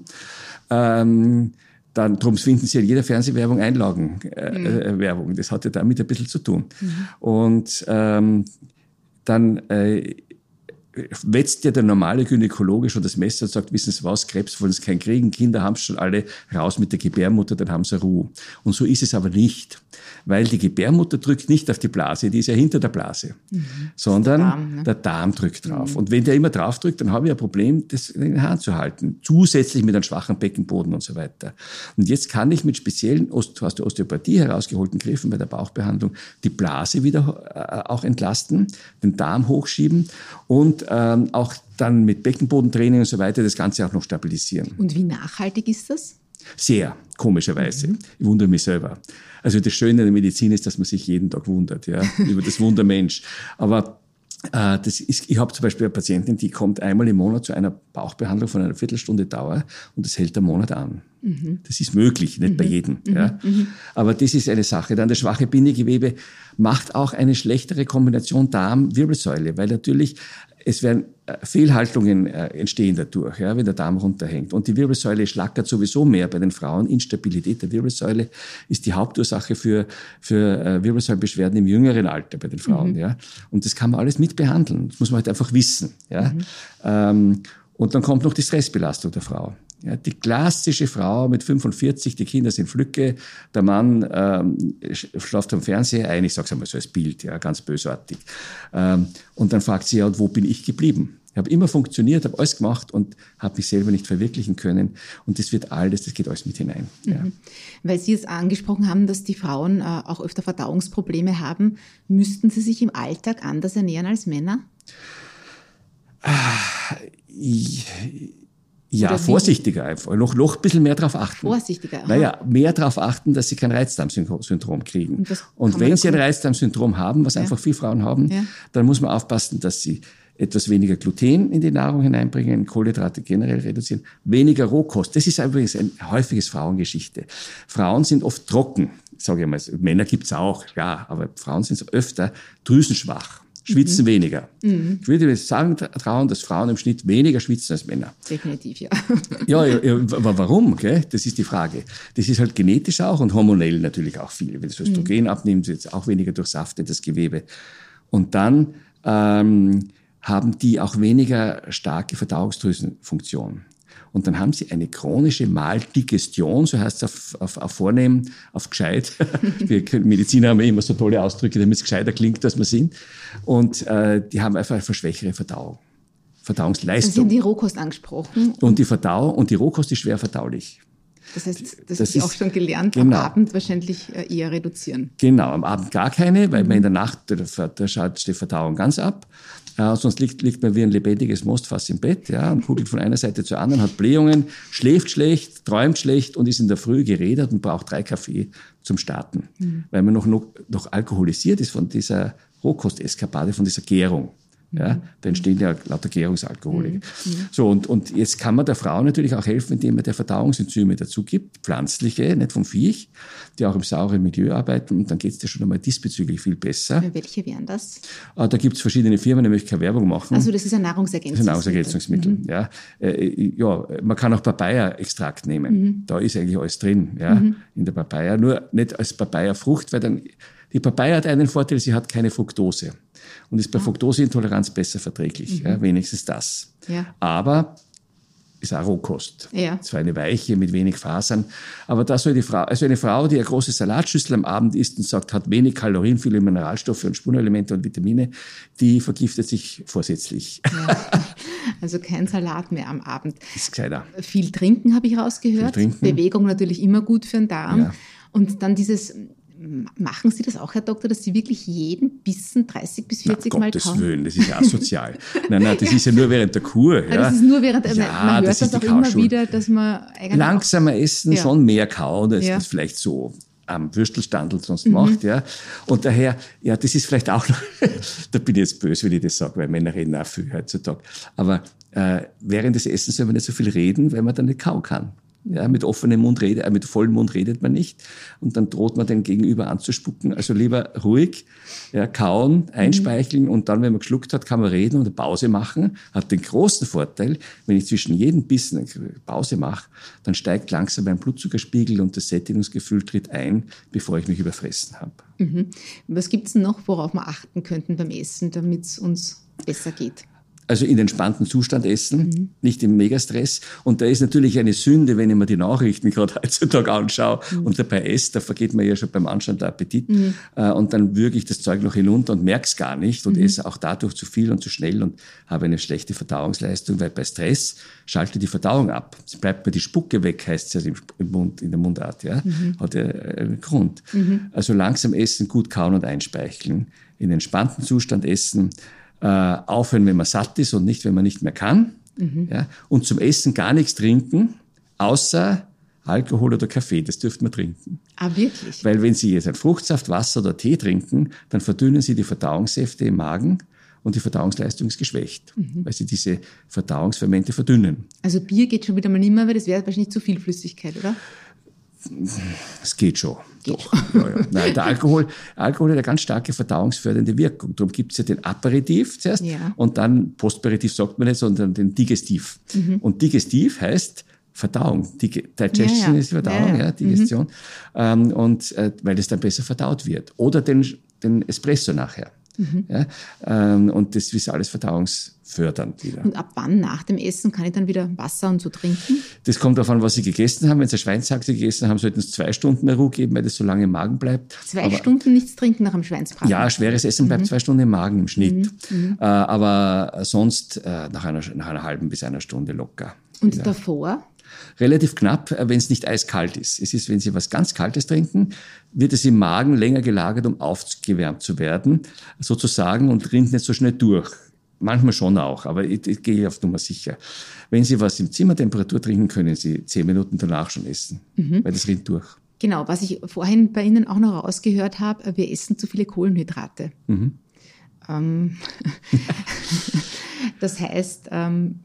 ähm, dann, drum finden Sie in jeder Fernsehwerbung Einlagenwerbung. Äh, mhm. Das hat ja damit ein bisschen zu tun. Mhm. Und ähm, dann äh, wetzt ja der normale Gynäkologe schon das Messer und sagt, wissen Sie was, Krebs wollen Sie keinen kriegen, Kinder haben schon alle raus mit der Gebärmutter, dann haben sie Ruhe. Und so ist es aber nicht, weil die Gebärmutter drückt nicht auf die Blase, die ist ja hinter der Blase, mhm. sondern der Darm, ne? der Darm, drückt drauf. Mhm. Und wenn der immer drauf drückt, dann habe ich ein Problem, das in den Haaren zu halten, zusätzlich mit einem schwachen Beckenboden und so weiter. Und jetzt kann ich mit speziellen, aus der Osteopathie herausgeholten Griffen bei der Bauchbehandlung die Blase wieder äh, auch entlasten, den Darm hochschieben und ähm, auch dann mit Beckenbodentraining und so weiter das Ganze auch noch stabilisieren. Und wie nachhaltig ist das? Sehr, komischerweise. Mhm. Ich wundere mich selber. Also das Schöne der Medizin ist, dass man sich jeden Tag wundert, ja, über das Wunder Mensch. Aber äh, das ist, ich habe zum Beispiel eine Patientin, die kommt einmal im Monat zu einer Bauchbehandlung von einer Viertelstunde Dauer und das hält einen Monat an. Mhm. Das ist möglich, nicht mhm. bei jedem. Mhm. Ja. Mhm. Aber das ist eine Sache. Dann das schwache Bindegewebe macht auch eine schlechtere Kombination Darm-Wirbelsäule, weil natürlich es werden äh, Fehlhaltungen äh, entstehen dadurch, ja, wenn der Darm runterhängt. Und die Wirbelsäule schlackert sowieso mehr bei den Frauen. Instabilität der Wirbelsäule ist die Hauptursache für, für äh, Wirbelsäulenbeschwerden im jüngeren Alter bei den Frauen. Mhm. Ja. Und das kann man alles mit behandeln. Das muss man halt einfach wissen. Ja. Mhm. Ähm, und dann kommt noch die Stressbelastung der Frau. Ja, die klassische Frau mit 45, die Kinder sind Flücke, der Mann ähm, schlaft am Fernseher ein, ich sage es einmal so als Bild, ja, ganz bösartig. Ähm, und dann fragt sie, ja, und wo bin ich geblieben? Ich habe immer funktioniert, habe alles gemacht und habe mich selber nicht verwirklichen können. Und das wird alles, das geht alles mit hinein. Ja. Mhm. Weil Sie es angesprochen haben, dass die Frauen äh, auch öfter Verdauungsprobleme haben, müssten sie sich im Alltag anders ernähren als Männer? Ah, ich, ja, vorsichtiger einfach. Noch, noch ein bisschen mehr darauf achten. Vorsichtiger. Aha. Naja, mehr darauf achten, dass sie kein Reizdarmsyndrom kriegen. Und, und wenn sie ein Reizdarmsyndrom haben, was ja. einfach viele Frauen haben, ja. dann muss man aufpassen, dass sie etwas weniger Gluten in die Nahrung hineinbringen, Kohlenhydrate generell reduzieren, weniger Rohkost. Das ist übrigens ein häufiges Frauengeschichte. Frauen sind oft trocken, sage ich mal. Männer gibt's auch, ja, aber Frauen sind öfter drüsenschwach schwitzen mhm. weniger. Mhm. Ich würde sagen, trauen, dass Frauen im Schnitt weniger schwitzen als Männer. Definitiv, ja. ja, ja, aber warum? Gell? Das ist die Frage. Das ist halt genetisch auch und hormonell natürlich auch viel. Wenn das Östrogen mhm. abnimmt, wird es auch weniger durchsaftet, das Gewebe. Und dann ähm, haben die auch weniger starke Verdauungsdrüsenfunktion. Und dann haben sie eine chronische Maldigestion, so heißt es auf, auf, auf Vornehmen, auf gescheit. Wir Mediziner haben immer so tolle Ausdrücke, damit es gescheiter klingt, als wir sind. Und äh, die haben einfach eine schwächere Verdauung. Verdauungsleistung. Sie haben die Rohkost angesprochen. Und die Verdauung, und die Rohkost ist schwer verdaulich. Das heißt, das, das ist auch schon gelernt, genau. am Abend wahrscheinlich äh, eher reduzieren. Genau, am Abend gar keine, weil mhm. man in der Nacht, da, da schaut die Verdauung ganz ab. Äh, sonst liegt, liegt man wie ein lebendiges Mostfass im Bett ja, und kugelt von einer Seite zur anderen, hat Blähungen, schläft schlecht, träumt schlecht und ist in der Früh geredet und braucht drei Kaffee zum Starten, mhm. weil man noch, noch, noch alkoholisiert ist von dieser Rohkosteskapade, von dieser Gärung. Ja, da entstehen ja lauter Gärungsalkohole. Mhm. So, und, und jetzt kann man der Frau natürlich auch helfen, indem man der Verdauungsenzyme dazu gibt, pflanzliche, nicht vom Viech, die auch im sauren Milieu arbeiten. Und dann geht es dir schon einmal diesbezüglich viel besser. Welche wären das? Ah, da gibt es verschiedene Firmen, da möchte ich keine Werbung machen. Also das ist ein Nahrungsergänzungsmittel. Das ist ein Nahrungsergänzungsmittel, mhm. ja. Äh, ja. Man kann auch Papaya-Extrakt nehmen. Mhm. Da ist eigentlich alles drin, ja, mhm. in der Papaya. Nur nicht als Papaya-Frucht, weil dann die Papaya hat einen Vorteil, sie hat keine Fructose und ist bei ah. Fructoseintoleranz besser verträglich. Mhm. Ja, wenigstens das. Ja. Aber ist auch Rohkost. Ja. Zwar eine weiche mit wenig Fasern, aber da soll die Frau, also eine Frau, die eine große Salatschüssel am Abend isst und sagt, hat wenig Kalorien, viele Mineralstoffe und Spurenelemente und Vitamine, die vergiftet sich vorsätzlich. Ja. Also kein Salat mehr am Abend. Ist gescheiter. Viel trinken habe ich rausgehört. Bewegung natürlich immer gut für den Darm. Ja. Und dann dieses Machen Sie das auch, Herr Doktor, dass Sie wirklich jeden Bissen 30 bis 40 Na, Mal Gottes kauen? Willen, das ist ja asozial. nein, nein, das ist ja nur während der Kur. Ja. Das ist nur während, ja, man hört das, das auch immer wieder, dass man eigentlich Langsamer essen, ja. schon mehr kauen, ja. das vielleicht so am Würstelstandel sonst mhm. macht, ja. Und daher, ja, das ist vielleicht auch noch, da bin ich jetzt böse, wenn ich das sage, weil Männer reden auch viel heutzutage. Aber äh, während des Essens soll man nicht so viel reden, weil man dann nicht kauen kann. Ja, mit offenem Mund redet, äh, mit vollem Mund redet man nicht. Und dann droht man den Gegenüber anzuspucken. Also lieber ruhig, ja, kauen, einspeicheln und dann, wenn man geschluckt hat, kann man reden und eine Pause machen. Hat den großen Vorteil, wenn ich zwischen jedem Bissen eine Pause mache, dann steigt langsam mein Blutzuckerspiegel und das Sättigungsgefühl tritt ein, bevor ich mich überfressen habe. Mhm. Was gibt's noch, worauf wir achten könnten beim Essen, damit es uns besser geht? Also in entspannten Zustand essen, mhm. nicht im Megastress. Und da ist natürlich eine Sünde, wenn ich mir die Nachrichten gerade heutzutage anschaue mhm. und dabei esse, da vergeht mir ja schon beim Anschauen der Appetit. Mhm. Äh, und dann würge ich das Zeug noch hinunter und merke es gar nicht und mhm. esse auch dadurch zu viel und zu schnell und habe eine schlechte Verdauungsleistung, weil bei Stress schaltet die Verdauung ab. Es bleibt mir die Spucke weg, heißt es ja im Mund, in der Mundart. Ja? Mhm. Hat ja einen Grund. Mhm. Also langsam essen, gut kauen und einspeicheln, in entspannten Zustand essen, äh, aufhören, wenn man satt ist und nicht, wenn man nicht mehr kann. Mhm. Ja? Und zum Essen gar nichts trinken, außer Alkohol oder Kaffee, das dürfte man trinken. Ah, wirklich? Weil wenn Sie jetzt ein Fruchtsaft, Wasser oder Tee trinken, dann verdünnen Sie die Verdauungssäfte im Magen und die Verdauungsleistung ist geschwächt, mhm. weil Sie diese Verdauungsfermente verdünnen. Also Bier geht schon wieder mal nicht mehr, weil das wäre wahrscheinlich zu viel Flüssigkeit, oder? Es geht schon. Geht doch. Schon. Ja, ja. Nein, der Alkohol, Alkohol hat eine ganz starke verdauungsfördernde Wirkung. Darum gibt es ja den Aperitif zuerst ja. und dann Postperitiv sagt man nicht, sondern den Digestiv. Mhm. Und Digestiv heißt Verdauung. Digestion ja, ja. ist Verdauung, ja, Digestion. Mhm. Ähm, und äh, weil es dann besser verdaut wird. Oder den, den Espresso nachher. Mhm. Ja, ähm, und das ist alles verdauungsfördernd wieder. Und ab wann nach dem Essen kann ich dann wieder Wasser und so trinken? Das kommt an, was Sie gegessen haben. Wenn Sie Schweinshaxe gegessen haben, sollten Sie zwei Stunden Ruhe geben, weil das so lange im Magen bleibt. Zwei aber, Stunden nichts trinken nach dem Schweinsbraten? Ja, schweres Essen bleibt mhm. zwei Stunden im Magen im Schnitt. Mhm. mhm. Äh, aber sonst äh, nach, einer, nach einer halben bis einer Stunde locker. Und wieder. davor? Relativ knapp, äh, wenn es nicht eiskalt ist. Es ist, wenn Sie was ganz Kaltes trinken, wird es im Magen länger gelagert, um aufgewärmt zu werden, sozusagen, und rinnt nicht so schnell durch. Manchmal schon auch, aber ich, ich gehe auf Nummer sicher. Wenn Sie was im Zimmertemperatur trinken, können Sie zehn Minuten danach schon essen, mhm. weil das rinnt durch. Genau, was ich vorhin bei Ihnen auch noch rausgehört habe, wir essen zu viele Kohlenhydrate. Mhm. Ähm, das heißt, ähm,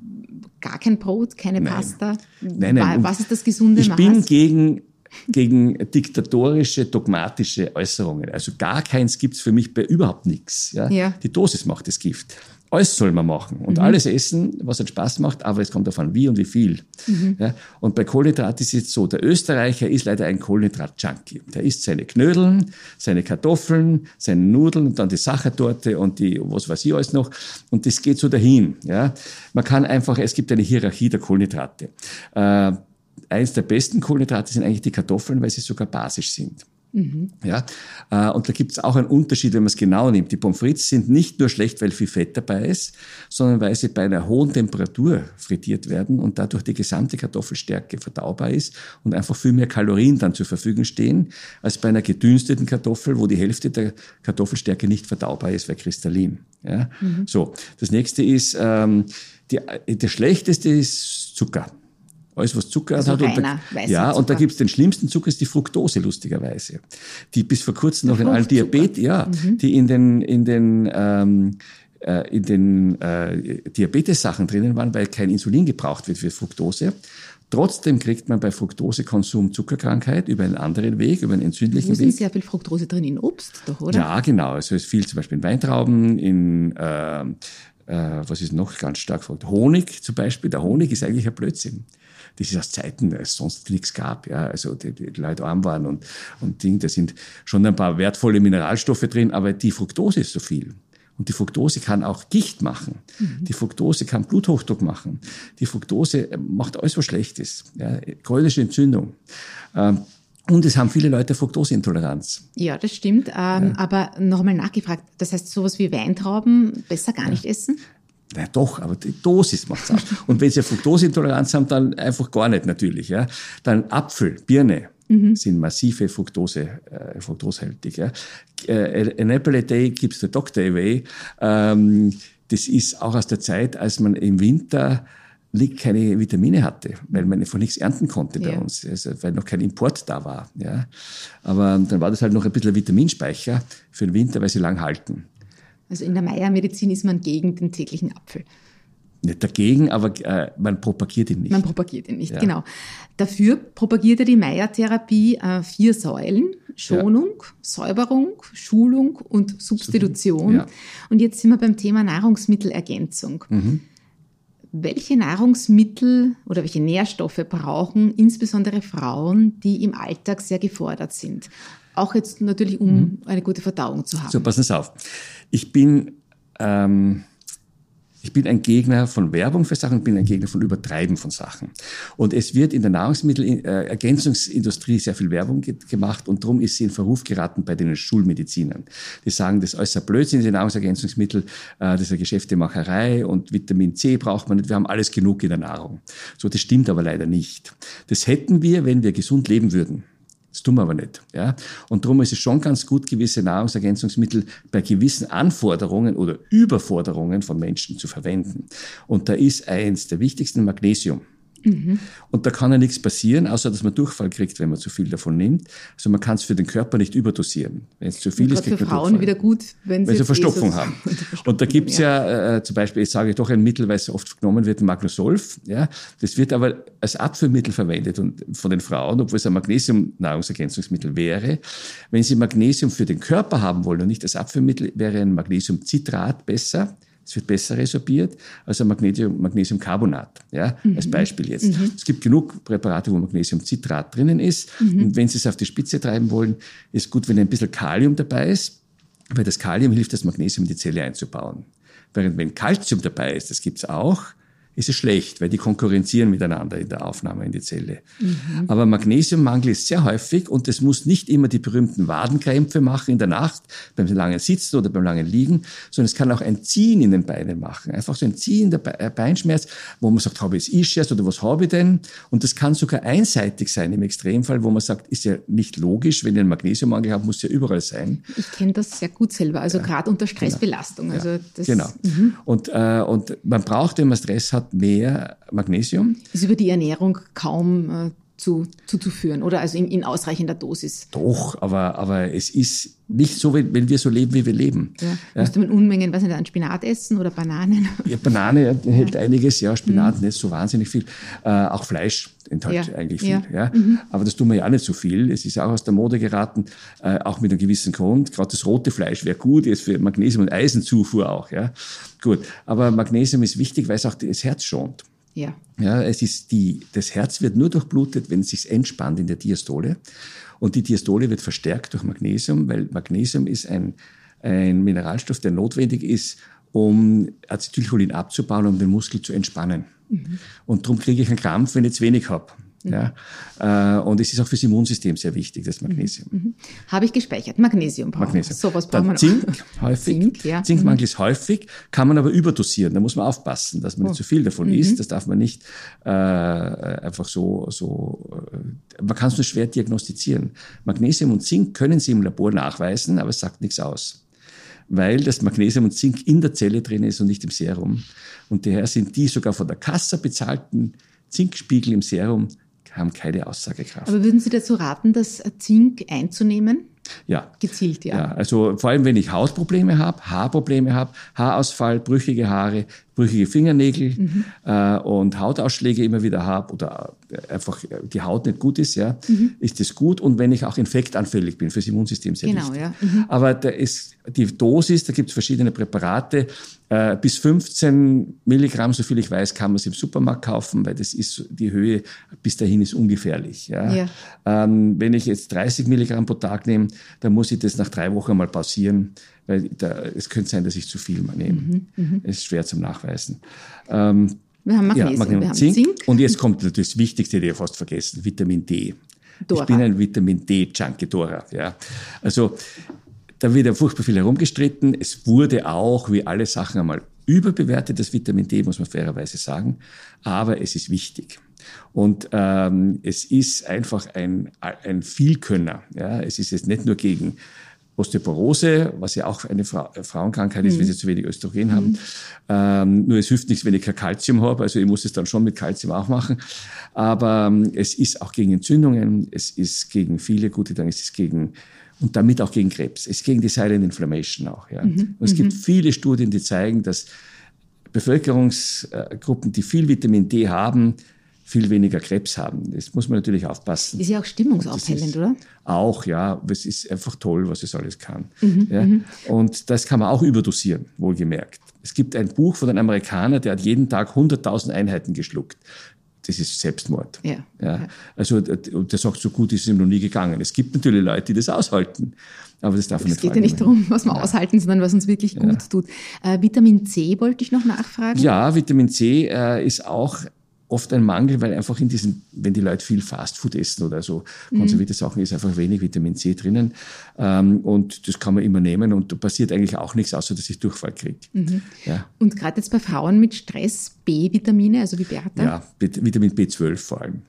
gar kein Brot, keine nein. Pasta. Nein, nein. Was ist das gesunde ich Maß? Ich bin gegen gegen diktatorische, dogmatische Äußerungen. Also gar keins gibt's für mich bei überhaupt nichts. Ja? ja? Die Dosis macht das Gift. Alles soll man machen und mhm. alles essen, was halt Spaß macht, aber es kommt davon, wie und wie viel. Mhm. Ja? Und bei Kohlenhydrat ist es so, der Österreicher ist leider ein Kohlenhydrat-Junkie. Der isst seine Knödeln, seine Kartoffeln, seine Nudeln und dann die Sachertorte und die, was weiß ich alles noch. Und das geht so dahin. Ja? Man kann einfach, es gibt eine Hierarchie der Kohlenhydrate. Äh, eines der besten Kohlenhydrate sind eigentlich die Kartoffeln, weil sie sogar basisch sind. Mhm. Ja, äh, und da gibt es auch einen Unterschied, wenn man es genau nimmt. Die Pommes frites sind nicht nur schlecht, weil viel Fett dabei ist, sondern weil sie bei einer hohen Temperatur frittiert werden und dadurch die gesamte Kartoffelstärke verdaubar ist und einfach viel mehr Kalorien dann zur Verfügung stehen, als bei einer gedünsteten Kartoffel, wo die Hälfte der Kartoffelstärke nicht verdaubar ist, weil kristallin. Ja? Mhm. So, das nächste ist, ähm, die, der schlechteste ist Zucker alles, was Zucker also hat. Und da, ja, Zucker. und da gibt's den schlimmsten Zucker, ist die Fructose, lustigerweise. Die bis vor kurzem noch in allen Diabetes, ja, mhm. die in den, in den, ähm, äh, in den äh, Diabetes-Sachen drinnen waren, weil kein Insulin gebraucht wird für Fructose. Trotzdem kriegt man bei Fructosekonsum Zuckerkrankheit über einen anderen Weg, über einen entzündlichen Weg. Es ist sehr viel Fructose drin in Obst, doch, oder? Ja, genau. Also es ist viel zum Beispiel in Weintrauben, in äh, äh, was ist noch ganz stark Honig zum Beispiel. Der Honig ist eigentlich ein Blödsinn das ist aus Zeiten, als es sonst nichts gab. Ja, also die, die Leute arm waren und, und Ding, da sind schon ein paar wertvolle Mineralstoffe drin, aber die Fructose ist so viel. Und die Fructose kann auch Gicht machen. Mhm. Die Fructose kann Bluthochdruck machen. Die Fructose macht alles, was schlecht ist. Ja, chronische Entzündung. Ähm, und es haben viele Leute Fructoseintoleranz. Ja, das stimmt. Ähm, ja. Aber nochmal nachgefragt, das heißt, sowas wie Weintrauben besser gar nicht essen? Na doch, aber die Dosis macht's aus. Und wenn Sie eine Fructoseintoleranz haben, dann einfach gar nicht natürlich. Ja. Dann Apfel, Birne mhm. sind massive Fructose, äh, fructosehältig. Ja. Äh, an apple a day keeps the doctor away. Ähm, das ist auch aus der Zeit, als man im Winter keine Vitamine hatte, weil man von nichts ernten konnte bei ja. uns, also weil noch kein Import da war. Ja. Aber dann war das halt noch ein bisschen ein Vitaminspeicher für den Winter, weil sie lang halten. Also in der Meiermedizin ist man gegen den täglichen Apfel. Nicht dagegen, aber äh, man propagiert ihn nicht. Man propagiert ihn nicht, ja. genau. Dafür propagiert er die Meiertherapie äh, vier Säulen. Schonung, ja. Säuberung, Schulung und Substitution. Ja. Und jetzt sind wir beim Thema Nahrungsmittelergänzung. Mhm. Welche Nahrungsmittel oder welche Nährstoffe brauchen insbesondere Frauen, die im Alltag sehr gefordert sind? Auch jetzt natürlich, um mhm. eine gute Verdauung zu haben. So, passen Sie auf. Ich bin, ähm, ich bin ein Gegner von Werbung für Sachen, bin ein Gegner von Übertreiben von Sachen. Und es wird in der Nahrungsmittelergänzungsindustrie sehr viel Werbung ge gemacht und darum ist sie in Verruf geraten bei den Schulmedizinern. Die sagen, das ist äußerst Blödsinn, diese Nahrungsergänzungsmittel, äh, das ist eine Geschäftemacherei und Vitamin C braucht man nicht, wir haben alles genug in der Nahrung. So, das stimmt aber leider nicht. Das hätten wir, wenn wir gesund leben würden. Das tun wir aber nicht. Ja? Und darum ist es schon ganz gut, gewisse Nahrungsergänzungsmittel bei gewissen Anforderungen oder Überforderungen von Menschen zu verwenden. Und da ist eins der wichtigsten Magnesium. Mhm. Und da kann ja nichts passieren, außer dass man Durchfall kriegt, wenn man zu viel davon nimmt. Also man kann es für den Körper nicht überdosieren. Wenn es zu viel ist, kriegt man Frauen Durchfall. wieder gut, wenn sie, wenn sie Verstopfung haben. Und da gibt es ja, ja äh, zum Beispiel, ich sage doch ein Mittel, weil es oft genommen wird, Magnosolf. Ja, das wird aber als Abführmittel verwendet und von den Frauen, obwohl es ein Magnesium-Nahrungsergänzungsmittel wäre. Wenn Sie Magnesium für den Körper haben wollen und nicht als Abführmittel, wäre ein Magnesiumcitrat besser es wird besser resorbiert als ein Magnesium, Magnesiumcarbonat. Ja, mhm. als Beispiel jetzt. Mhm. Es gibt genug Präparate, wo Magnesiumcitrat drinnen ist. Mhm. Und wenn Sie es auf die Spitze treiben wollen, ist gut, wenn ein bisschen Kalium dabei ist, weil das Kalium hilft, das Magnesium in die Zelle einzubauen. Während wenn Calcium dabei ist, das gibt's auch, ist es schlecht, weil die konkurrenzieren miteinander in der Aufnahme in die Zelle. Mhm. Aber Magnesiummangel ist sehr häufig und es muss nicht immer die berühmten Wadenkrämpfe machen in der Nacht, beim langen Sitzen oder beim langen Liegen, sondern es kann auch ein Ziehen in den Beinen machen. Einfach so ein Ziehen der äh, Beinschmerz, wo man sagt, habe ich jetzt Ischias oder was habe ich denn? Und das kann sogar einseitig sein im Extremfall, wo man sagt, ist ja nicht logisch, wenn ich einen Magnesiummangel habe, muss ja überall sein. Ich kenne das sehr gut selber, also ja. gerade unter Stressbelastung. Genau. Also das, genau. Mhm. Und, äh, und man braucht, wenn man Stress hat, mehr Magnesium. Ist über die Ernährung kaum äh, zu, zuzuführen oder also in, in, ausreichender Dosis. Doch, aber, aber es ist nicht so, wenn, wenn wir so leben, wie wir leben. Ja. Ja. Müsste man Unmengen, was nicht, an Spinat essen oder Bananen? Ja, Banane enthält ja. einiges, ja, Spinat mhm. nicht so wahnsinnig viel. Äh, auch Fleisch enthält ja. eigentlich viel. Ja. Mhm. Aber das tun wir ja nicht so viel. Es ist auch aus der Mode geraten, äh, auch mit einem gewissen Grund. Gerade das rote Fleisch wäre gut, jetzt für Magnesium- und Eisenzufuhr auch. Ja. Gut, aber Magnesium ist wichtig, weil es auch das Herz schont. Ja. Ja, es ist die, das Herz wird nur durchblutet, wenn es sich entspannt in der Diastole. Und die Diastole wird verstärkt durch Magnesium, weil Magnesium ist ein, ein Mineralstoff, der notwendig ist, um Acetylcholin abzubauen, um den Muskel zu entspannen. Mhm. Und darum kriege ich einen Krampf, wenn ich zu wenig habe. Ja? Äh, und es ist auch fürs Immunsystem sehr wichtig, das Magnesium. Mhm. Habe ich gespeichert. Magnesium brauchen Magnesium. So was brauchen wir Zink noch. häufig. Zink, ja. Zinkmangel ist häufig, kann man aber überdosieren. Da muss man aufpassen, dass man Oh. nicht zu viel davon Mhm. isst. Das darf man nicht äh, einfach so, so äh, man kann es nur schwer diagnostizieren. Magnesium und Zink können Sie im Labor nachweisen, aber es sagt nichts aus. Weil das Magnesium und Zink in der Zelle drin ist und nicht im Serum. Und daher sind die sogar von der Kasse bezahlten Zinkspiegel im Serum haben keine Aussagekraft. Aber würden Sie dazu raten, das Zink einzunehmen? ja. Gezielt, ja. Ja, also vor allem, wenn ich Hautprobleme habe, Haarprobleme habe, Haarausfall, brüchige Haare, brüchige Fingernägel Mhm. äh, und Hautausschläge immer wieder habe oder äh, einfach äh, die Haut nicht gut ist, ja, ist das gut. Und wenn ich auch infektanfällig bin, fürs Immunsystem sehr Mhm. Genau, wichtig. ja. Mhm. Aber da ist die Dosis, da gibt es verschiedene Präparate, äh, bis 15 Milligramm, so viel ich weiß, kann man es im Supermarkt kaufen, weil das ist die Höhe bis dahin ist ungefährlich. Ja. Ja. Ähm, wenn ich jetzt 30 Milligramm pro Tag nehme, dann muss ich das nach drei Wochen mal pausieren, weil da, es könnte sein, dass ich zu viel mal nehme. Mhm, Es ist schwer zum Nachweisen. Ähm, Wir haben Magnesium, ja, Magnesium wir haben Zink. Zink. Und jetzt kommt natürlich das Wichtigste, die ich fast vergessen, Vitamin D. Dora. Ich bin ein Vitamin D-Junkie, Dora. Ja. Also da wird ja furchtbar viel herumgestritten. Es wurde auch, wie alle Sachen einmal, überbewertet, das Vitamin D, muss man fairerweise sagen. Aber es ist wichtig. Und ähm, es ist einfach ein, ein Vielkönner. Ja. Es ist jetzt nicht nur gegen Osteoporose, was ja auch eine Fra Frauenkrankheit ist, wenn sie zu wenig Östrogen haben. Ähm, nur es hilft nichts, wenn ich kein Kalzium habe. Also ich muss es dann schon mit Kalzium auch machen. Aber ähm, es ist auch gegen Entzündungen, es ist gegen viele gute Dinge, es ist gegen und damit auch gegen Krebs. Es ist gegen die Silent Inflammation auch. Ja. Und es gibt viele Studien, die zeigen, dass Bevölkerungsgruppen, die viel Vitamin D haben, viel weniger Krebs haben. Das muss man natürlich aufpassen. Ist ja auch stimmungsaufhellend, oder? Auch, ja. Es ist einfach toll, was es alles kann. Mhm, ja. Und das kann man auch überdosieren, wohlgemerkt. Es gibt ein Buch von einem Amerikaner, der hat jeden Tag 100.000 Einheiten geschluckt. Das ist Selbstmord. Ja, Ja. Also, und der sagt, so gut ist es ihm noch nie gegangen. Es gibt natürlich Leute, die das aushalten. Aber das darf man Es nicht geht ja nicht darum, was wir aushalten, sondern was uns wirklich gut tut. Äh, Vitamin C wollte ich noch nachfragen. Ja, Vitamin C äh, ist auch oft ein Mangel, weil einfach in diesen, wenn die Leute viel Fastfood essen oder so konservierte Sachen, ist einfach wenig Vitamin C drinnen. Ähm, und das kann man immer nehmen und da passiert eigentlich auch nichts, außer dass ich Durchfall kriege. Ja, Und gerade jetzt bei Frauen mit Stress B-Vitamine, also wie Bertha. ja, B- Vitamin B12 vor allem.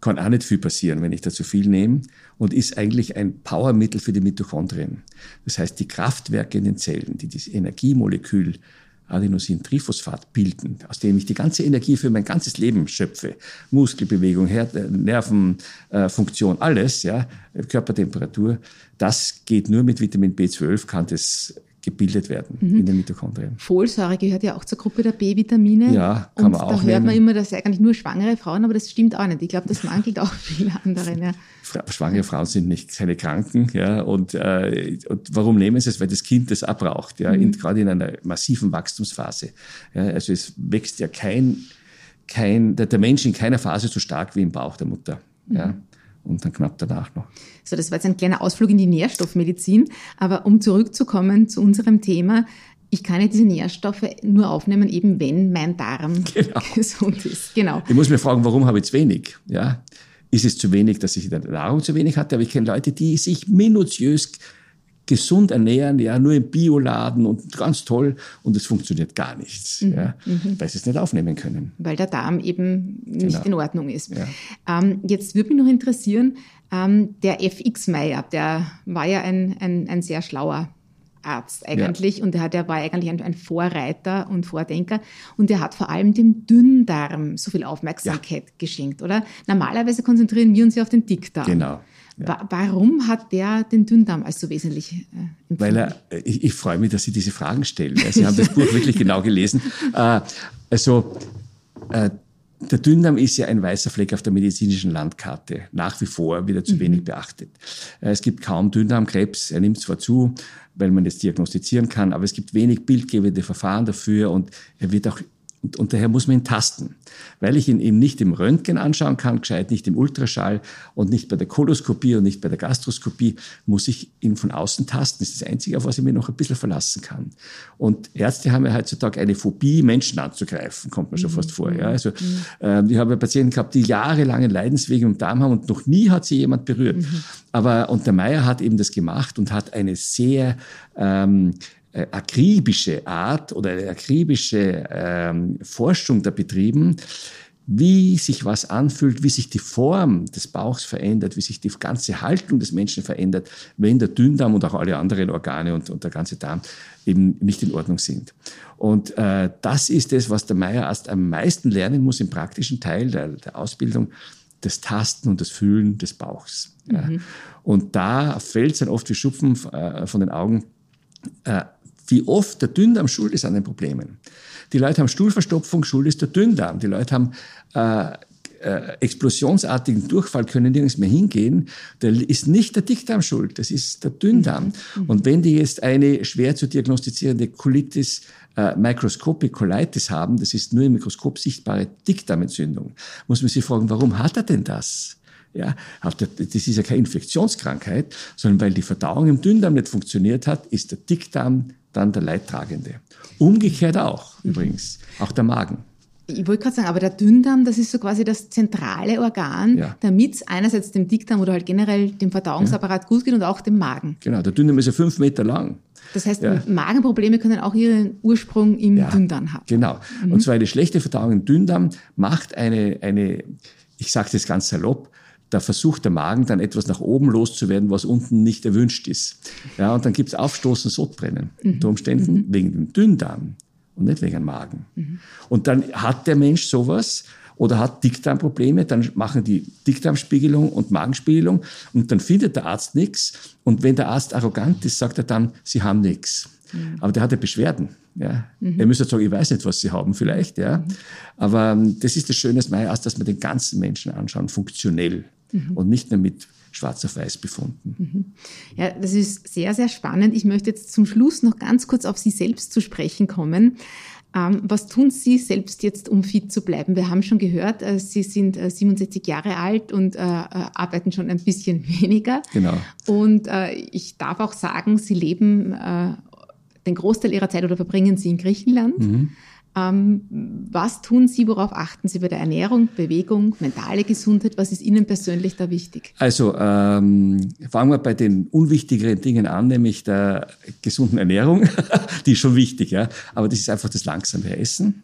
Kann auch nicht viel passieren, wenn ich da zu viel nehme und ist eigentlich ein Powermittel für die Mitochondrien. Das heißt, die Kraftwerke in den Zellen, die dieses Energiemolekül Adenosin-Triphosphat bilden, aus dem ich die ganze Energie für mein ganzes Leben schöpfe. Muskelbewegung, Her äh, Nervenfunktion, alles, ja, Körpertemperatur. Das geht nur mit Vitamin B12, kann das gebildet werden Mhm. in den Mitochondrien. Folsäure gehört ja auch zur Gruppe der B-Vitamine. Ja, kann Und man da auch hört man immer, dass eigentlich nur schwangere Frauen, aber das stimmt auch nicht. Ich glaube, das mangelt auch viele anderen. Ja. Schwangere Frauen sind nicht keine Kranken, ja, und, äh, und warum nehmen sie es? Weil das Kind das abbraucht, ja, in, gerade in einer massiven Wachstumsphase. Ja, also es wächst ja kein, kein, der, der Mensch in keiner Phase so stark wie im Bauch der Mutter, ja, und dann knapp danach noch. So, das war jetzt ein kleiner Ausflug in die Nährstoffmedizin. Aber um zurückzukommen zu unserem Thema, ich kann ja diese Nährstoffe nur aufnehmen, eben wenn mein Darm Genau. gesund ist. Genau. Ich muss mir fragen, warum habe ich zu wenig, ja? Ist es zu wenig, dass ich in der Nahrung zu wenig hatte? Aber ich kenne Leute, die sich minutiös gesund ernähren, ja, nur im Bioladen und ganz toll und es funktioniert gar nichts, ja, weil sie es nicht aufnehmen können. weil der Darm eben nicht Genau. in Ordnung ist. Ja. Ähm, jetzt würde mich noch interessieren, ähm, der FX Meyer, der war ja ein, ein, ein sehr schlauer Arzt eigentlich und der, der war eigentlich ein, ein Vorreiter und Vordenker und der hat vor allem dem Dünndarm so viel Aufmerksamkeit geschenkt, oder? Normalerweise konzentrieren wir uns ja auf den Dickdarm. Genau. Wa warum hat der den Dünndarm als so wesentlich äh, empfunden? Weil er, ich, ich freue mich, dass Sie diese Fragen stellen. Ja, Sie haben das Buch wirklich genau gelesen. Äh, also, äh, der Dünndarm ist ja ein weißer Fleck auf der medizinischen Landkarte, nach wie vor wieder zu wenig beachtet. Äh, Es gibt kaum Dünndarmkrebs, er nimmt zwar zu, weil man das diagnostizieren kann, aber es gibt wenig bildgebende Verfahren dafür und er wird auch Und, und daher muss man ihn tasten, weil ich ihn eben nicht im Röntgen anschauen kann, gescheit nicht im Ultraschall und nicht bei der Koloskopie und nicht bei der Gastroskopie, muss ich ihn von außen tasten. Das ist das Einzige, auf was ich mich noch ein bisschen verlassen kann. Und Ärzte haben ja heutzutage eine Phobie, Menschen anzugreifen, kommt man schon mhm. fast vor. Ja? Also, mhm. äh, ich habe Patienten gehabt, die jahrelange Leidenswege im Darm haben und noch nie hat sie jemand berührt. Mhm. Aber, und der Meier hat eben das gemacht und hat eine sehr, ähm, äh, akribische Art oder eine akribische ähm, Forschung da betrieben, wie sich was anfühlt, wie sich die Form des Bauchs verändert, wie sich die ganze Haltung des Menschen verändert, wenn der Dünndarm und auch alle anderen Organe und, und der ganze Darm eben nicht in Ordnung sind. Und äh, das ist es, was der Meierarzt am meisten lernen muss im praktischen Teil der, der Ausbildung, das Tasten und das Fühlen des Bauchs. Mhm. Ja. Und da fällt es dann oft wie Schupfen äh, von den Augen, äh, wie oft der Dünndarm schuld ist an den Problemen. Die Leute haben Stuhlverstopfung, schuld ist der Dünndarm. Die Leute haben äh, äh, explosionsartigen Durchfall, können nirgends mehr hingehen. Da ist nicht der Dickdarm schuld, das ist der Dünndarm. Mhm. Und wenn die jetzt eine schwer zu diagnostizierende Colitis äh, Microscopic Colitis haben, das ist nur im Mikroskop sichtbare Dickdarmentzündung, muss man sich fragen, warum hat er denn das? Ja, das ist ja keine Infektionskrankheit, sondern weil die Verdauung im Dünndarm nicht funktioniert hat, ist der Dickdarm dann der Leidtragende. Umgekehrt auch, mhm. übrigens, auch der Magen. Ich wollte gerade sagen, aber der Dünndarm, das ist so quasi das zentrale Organ, ja. damit es einerseits dem Dickdarm oder halt generell dem Verdauungsapparat ja. gut geht und auch dem Magen. Genau, der Dünndarm ist ja fünf Meter lang. Das heißt, ja. Magenprobleme können auch ihren Ursprung im ja, Dünndarm haben. Genau. Mhm. Und zwar eine schlechte Verdauung im Dünndarm macht eine, eine ich sage das ganz salopp, da versucht der Magen dann etwas nach oben loszuwerden, was unten nicht erwünscht ist. Ja, und dann gibt es Aufstoßen, Sodbrennen. Mhm. Unter Umständen mhm. wegen dem Dünndarm und nicht wegen dem Magen. Mhm. Und dann hat der Mensch sowas oder hat Dickdarmprobleme, dann machen die Dickdarmspiegelung und Magenspiegelung und dann findet der Arzt nichts. Und wenn der Arzt arrogant ist, sagt er dann, sie haben nichts. Mhm. Aber der hat ja Beschwerden. Ja. Mhm. Er müsste sagen, ich weiß nicht, was sie haben vielleicht. Ja. Mhm. Aber ähm, das ist das Schöne des dass wir den ganzen Menschen anschauen, funktionell mhm. und nicht nur mit schwarz auf weiß befunden. Mhm. Ja, das ist sehr, sehr spannend. Ich möchte jetzt zum Schluss noch ganz kurz auf Sie selbst zu sprechen kommen. Ähm, was tun Sie selbst jetzt, um fit zu bleiben? Wir haben schon gehört, äh, Sie sind 67 äh, Jahre alt und äh, arbeiten schon ein bisschen weniger. Genau. Und ich darf auch sagen, Sie leben den Großteil Ihrer Zeit oder verbringen Sie in Griechenland. Mhm. Ähm, was tun Sie, worauf achten Sie bei der Ernährung, Bewegung, mentale Gesundheit? Was ist Ihnen persönlich da wichtig? Also ähm, fangen wir bei den unwichtigeren Dingen an, nämlich der gesunden Ernährung. Die ist schon wichtig, ja. Aber das ist einfach das langsame Essen.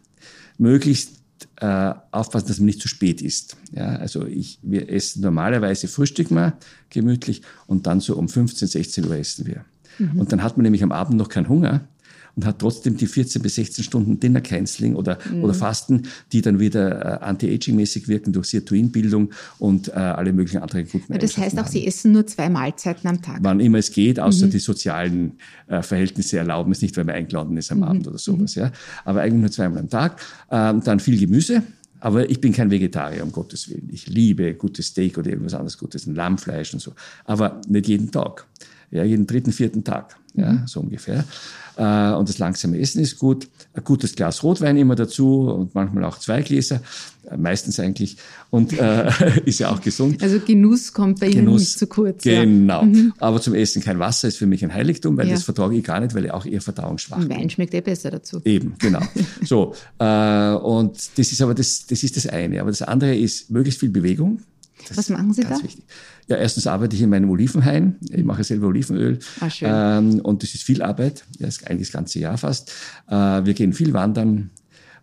Möglichst äh, aufpassen, dass man nicht zu spät isst. Ja, also ich, wir essen normalerweise frühstücken wir gemütlich und dann so um 15, 16 Uhr essen wir. Mhm. Und dann hat man nämlich am Abend noch keinen Hunger und hat trotzdem die 14 bis 16 Stunden Dinner Canceling oder, mhm. oder Fasten, die dann wieder äh, anti-aging-mäßig wirken durch Sirtuinbildung und äh, alle möglichen anderen guten ja, Das heißt auch, haben. Sie essen nur zwei Mahlzeiten am Tag? Wann immer es geht, außer mhm. die sozialen äh, Verhältnisse erlauben es nicht, weil man eingeladen ist am mhm. Abend oder sowas. Mhm. Ja. Aber eigentlich nur zweimal am Tag. Ähm, dann viel Gemüse. Aber ich bin kein Vegetarier, um Gottes Willen. Ich liebe gutes Steak oder irgendwas anderes Gutes, ein Lammfleisch und so. Aber nicht jeden Tag. Ja, jeden dritten, vierten Tag. Ja, mhm. so ungefähr. Äh, und das langsame Essen ist gut. Ein gutes Glas Rotwein immer dazu und manchmal auch zwei Gläser, äh, meistens eigentlich. Und äh, ist ja auch gesund. Also Genuss kommt bei Ihnen nicht zu kurz. Genau. Ja. Mhm. Aber zum Essen kein Wasser ist für mich ein Heiligtum, weil ja. das vertrage ich gar nicht, weil ich auch eher verdauungsschwach bin. Wein schmeckt eh besser dazu. Eben, genau. so. Äh, und das ist aber das, das ist das eine. Aber das andere ist möglichst viel Bewegung. Das Was machen Sie da? Wichtig. Ja, erstens arbeite ich in meinem Olivenhain. Ich mache selber Olivenöl. Ah, schön. Ähm, und das ist viel Arbeit. Ja, das ist eigentlich das ganze Jahr fast. Äh, wir gehen viel wandern.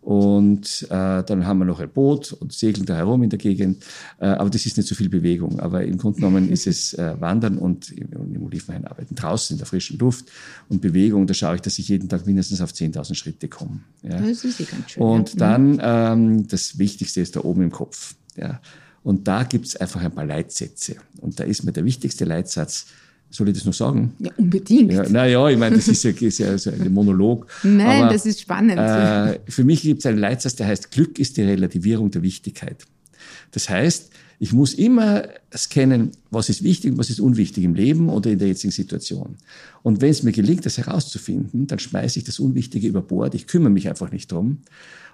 Und äh, dann haben wir noch ein Boot und segeln da herum in der Gegend. Äh, aber das ist nicht so viel Bewegung. Aber im Grunde genommen ist es äh, Wandern und im, im Olivenhain arbeiten. Draußen in der frischen Luft und Bewegung. Da schaue ich, dass ich jeden Tag mindestens auf 10.000 Schritte komme. Ja. Das ist ganz schön. Und ja. dann ähm, das Wichtigste ist da oben im Kopf. Ja. Und da gibt es einfach ein paar Leitsätze. Und da ist mir der wichtigste Leitsatz, soll ich das noch sagen? Ja, unbedingt. Ja, naja, ich meine, das ist ja, ist ja so ein Monolog. Nein, Aber, das ist spannend. Äh, für mich gibt es einen Leitsatz, der heißt, Glück ist die Relativierung der Wichtigkeit. Das heißt, Ich muss immer scannen, was ist wichtig, was ist unwichtig im Leben oder in der jetzigen Situation. Und wenn es mir gelingt, das herauszufinden, dann schmeiße ich das Unwichtige über Bord. Ich kümmere mich einfach nicht drum.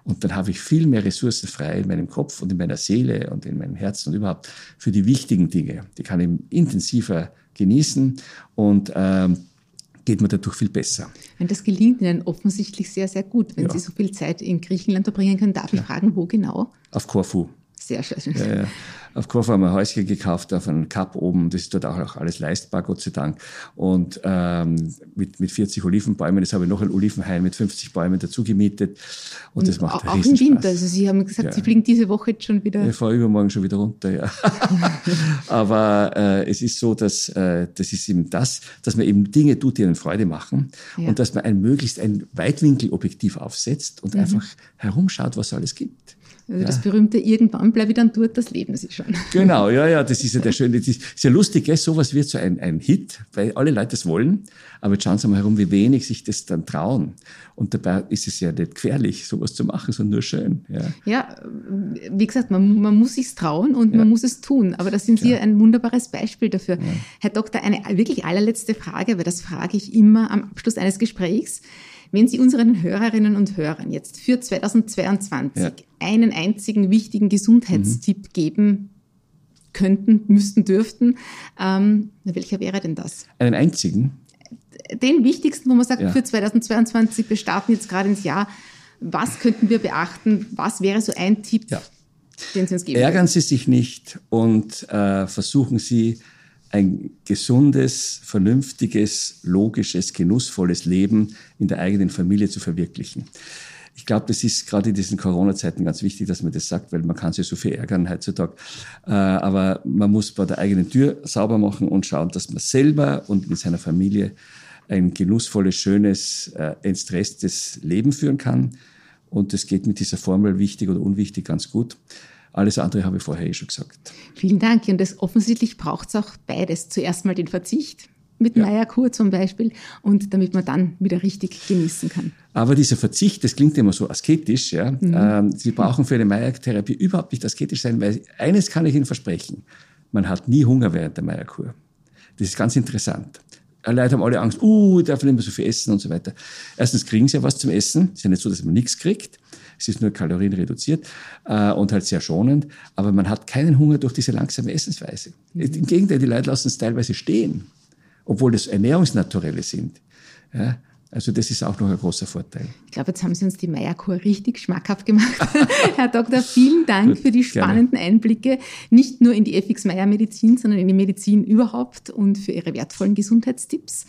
Und dann habe ich viel mehr Ressourcen frei in meinem Kopf und in meiner Seele und in meinem Herzen und überhaupt für die wichtigen Dinge. Die kann ich intensiver genießen und ähm, geht mir dadurch viel besser. Wenn das gelingt Ihnen offensichtlich sehr, sehr gut. Wenn ja. Sie so viel Zeit in Griechenland verbringen können, darf ja. ich fragen, wo genau? Auf Korfu. Sehr schön. Ja. Auf Korfu haben wir ein Häuschen gekauft, auf einem Kap oben. Das ist dort auch alles leistbar, Gott sei Dank. Und ähm, mit, mit 40 Olivenbäumen. Jetzt habe ich noch ein Olivenhain mit 50 Bäumen dazu gemietet. Und, und das macht Auch im Winter. Also Sie haben gesagt, ja. Sie fliegen diese Woche jetzt schon wieder. Ich fahre übermorgen schon wieder runter, ja. Aber äh, es ist so, dass äh, das ist eben das, dass man eben Dinge tut, die einen Freude machen. Ja. Und dass man ein möglichst ein Weitwinkelobjektiv aufsetzt und mhm. einfach herumschaut, was es alles gibt. Also ja. das berühmte irgendwann bleibe ich dann dort, das Leben sie schon. Genau, ja, ja, das ist ja der schöne, das ist ja lustig, gell? sowas wird so ein, ein Hit, weil alle Leute das wollen, aber jetzt schauen Sie mal herum, wie wenig sich das dann trauen. Und dabei ist es ja nicht gefährlich, sowas zu machen, sondern nur schön. Ja, ja wie gesagt, man, man muss sich trauen und ja. man muss es tun, aber da sind Sie ja. ein wunderbares Beispiel dafür. Herr Doktor, eine wirklich allerletzte Frage, weil das frage ich immer am Abschluss eines Gesprächs. Wenn Sie unseren Hörerinnen und Hörern jetzt für 2022 ja. einen einzigen wichtigen Gesundheitstipp mhm. geben könnten, müssten, dürften, ähm, welcher wäre denn das? Einen einzigen? Den wichtigsten, wo man sagt, ja. für 2022, wir starten jetzt gerade ins Jahr, was könnten wir beachten? Was wäre so ein Tipp, ja. den Sie uns geben? Ärgern Sie sich nicht und äh, versuchen Sie, ein gesundes, vernünftiges, logisches, genussvolles Leben in der eigenen Familie zu verwirklichen. Ich glaube, das ist gerade in diesen Corona-Zeiten ganz wichtig, dass man das sagt, weil man kann sich so viel ärgern heutzutage. Äh, aber man muss bei der eigenen Tür sauber machen und schauen, dass man selber und mit seiner Familie ein genussvolles, schönes, äh, entstresstes Leben führen kann. Und das geht mit dieser Formel wichtig oder unwichtig ganz gut. Alles andere habe ich vorher eh schon gesagt. Vielen Dank. Und das offensichtlich braucht es auch beides. Zuerst mal den Verzicht mit ja. Meierkur zum Beispiel und damit man dann wieder richtig genießen kann. Aber dieser Verzicht, das klingt immer so asketisch. Ja? Mhm. Ähm, Sie brauchen für eine Meiertherapie überhaupt nicht asketisch sein, weil eines kann ich Ihnen versprechen. Man hat nie Hunger während der Meierkur. Das ist ganz interessant. Leute haben alle Angst, uh, ich darf nicht mehr so viel essen und so weiter. Erstens kriegen sie ja was zum Essen. Es ist ja nicht so, dass man nichts kriegt. Es ist nur kalorienreduziert äh, und halt sehr schonend. Aber man hat keinen Hunger durch diese langsame Essensweise. Mhm. Im Gegenteil, die Leute lassen es teilweise stehen, obwohl das Ernährungsnaturelle sind. Ja, also das ist auch noch ein großer Vorteil. Ich glaube, jetzt haben Sie uns die Meierkur richtig schmackhaft gemacht. Herr Doktor, vielen Dank Gut, für die spannenden gerne. Einblicke, nicht nur in die FX Meier Medizin, sondern in die Medizin überhaupt und für Ihre wertvollen Gesundheitstipps.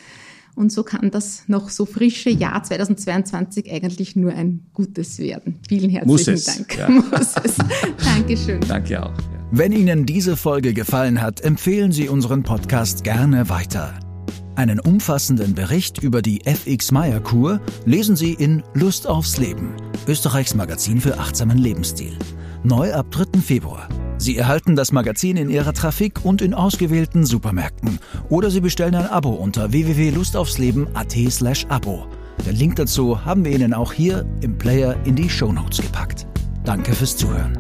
Und so kann das noch so frische Jahr 2022 eigentlich nur ein gutes werden. Vielen herzlichen Muss Dank. Ja. Muss es. Dankeschön. Danke auch. Ja. Wenn Ihnen diese Folge gefallen hat, empfehlen Sie unseren Podcast gerne weiter. Einen umfassenden Bericht über die FX Meyer Kur lesen Sie in Lust aufs Leben, Österreichs Magazin für achtsamen Lebensstil. Neu ab 3. Februar. Sie erhalten das Magazin in Ihrer Trafik und in ausgewählten Supermärkten. Oder Sie bestellen ein Abo unter www.lustaufsleben.at slash Abo. Den Link dazu haben wir Ihnen auch hier im Player in die Show Notes gepackt. Danke fürs Zuhören.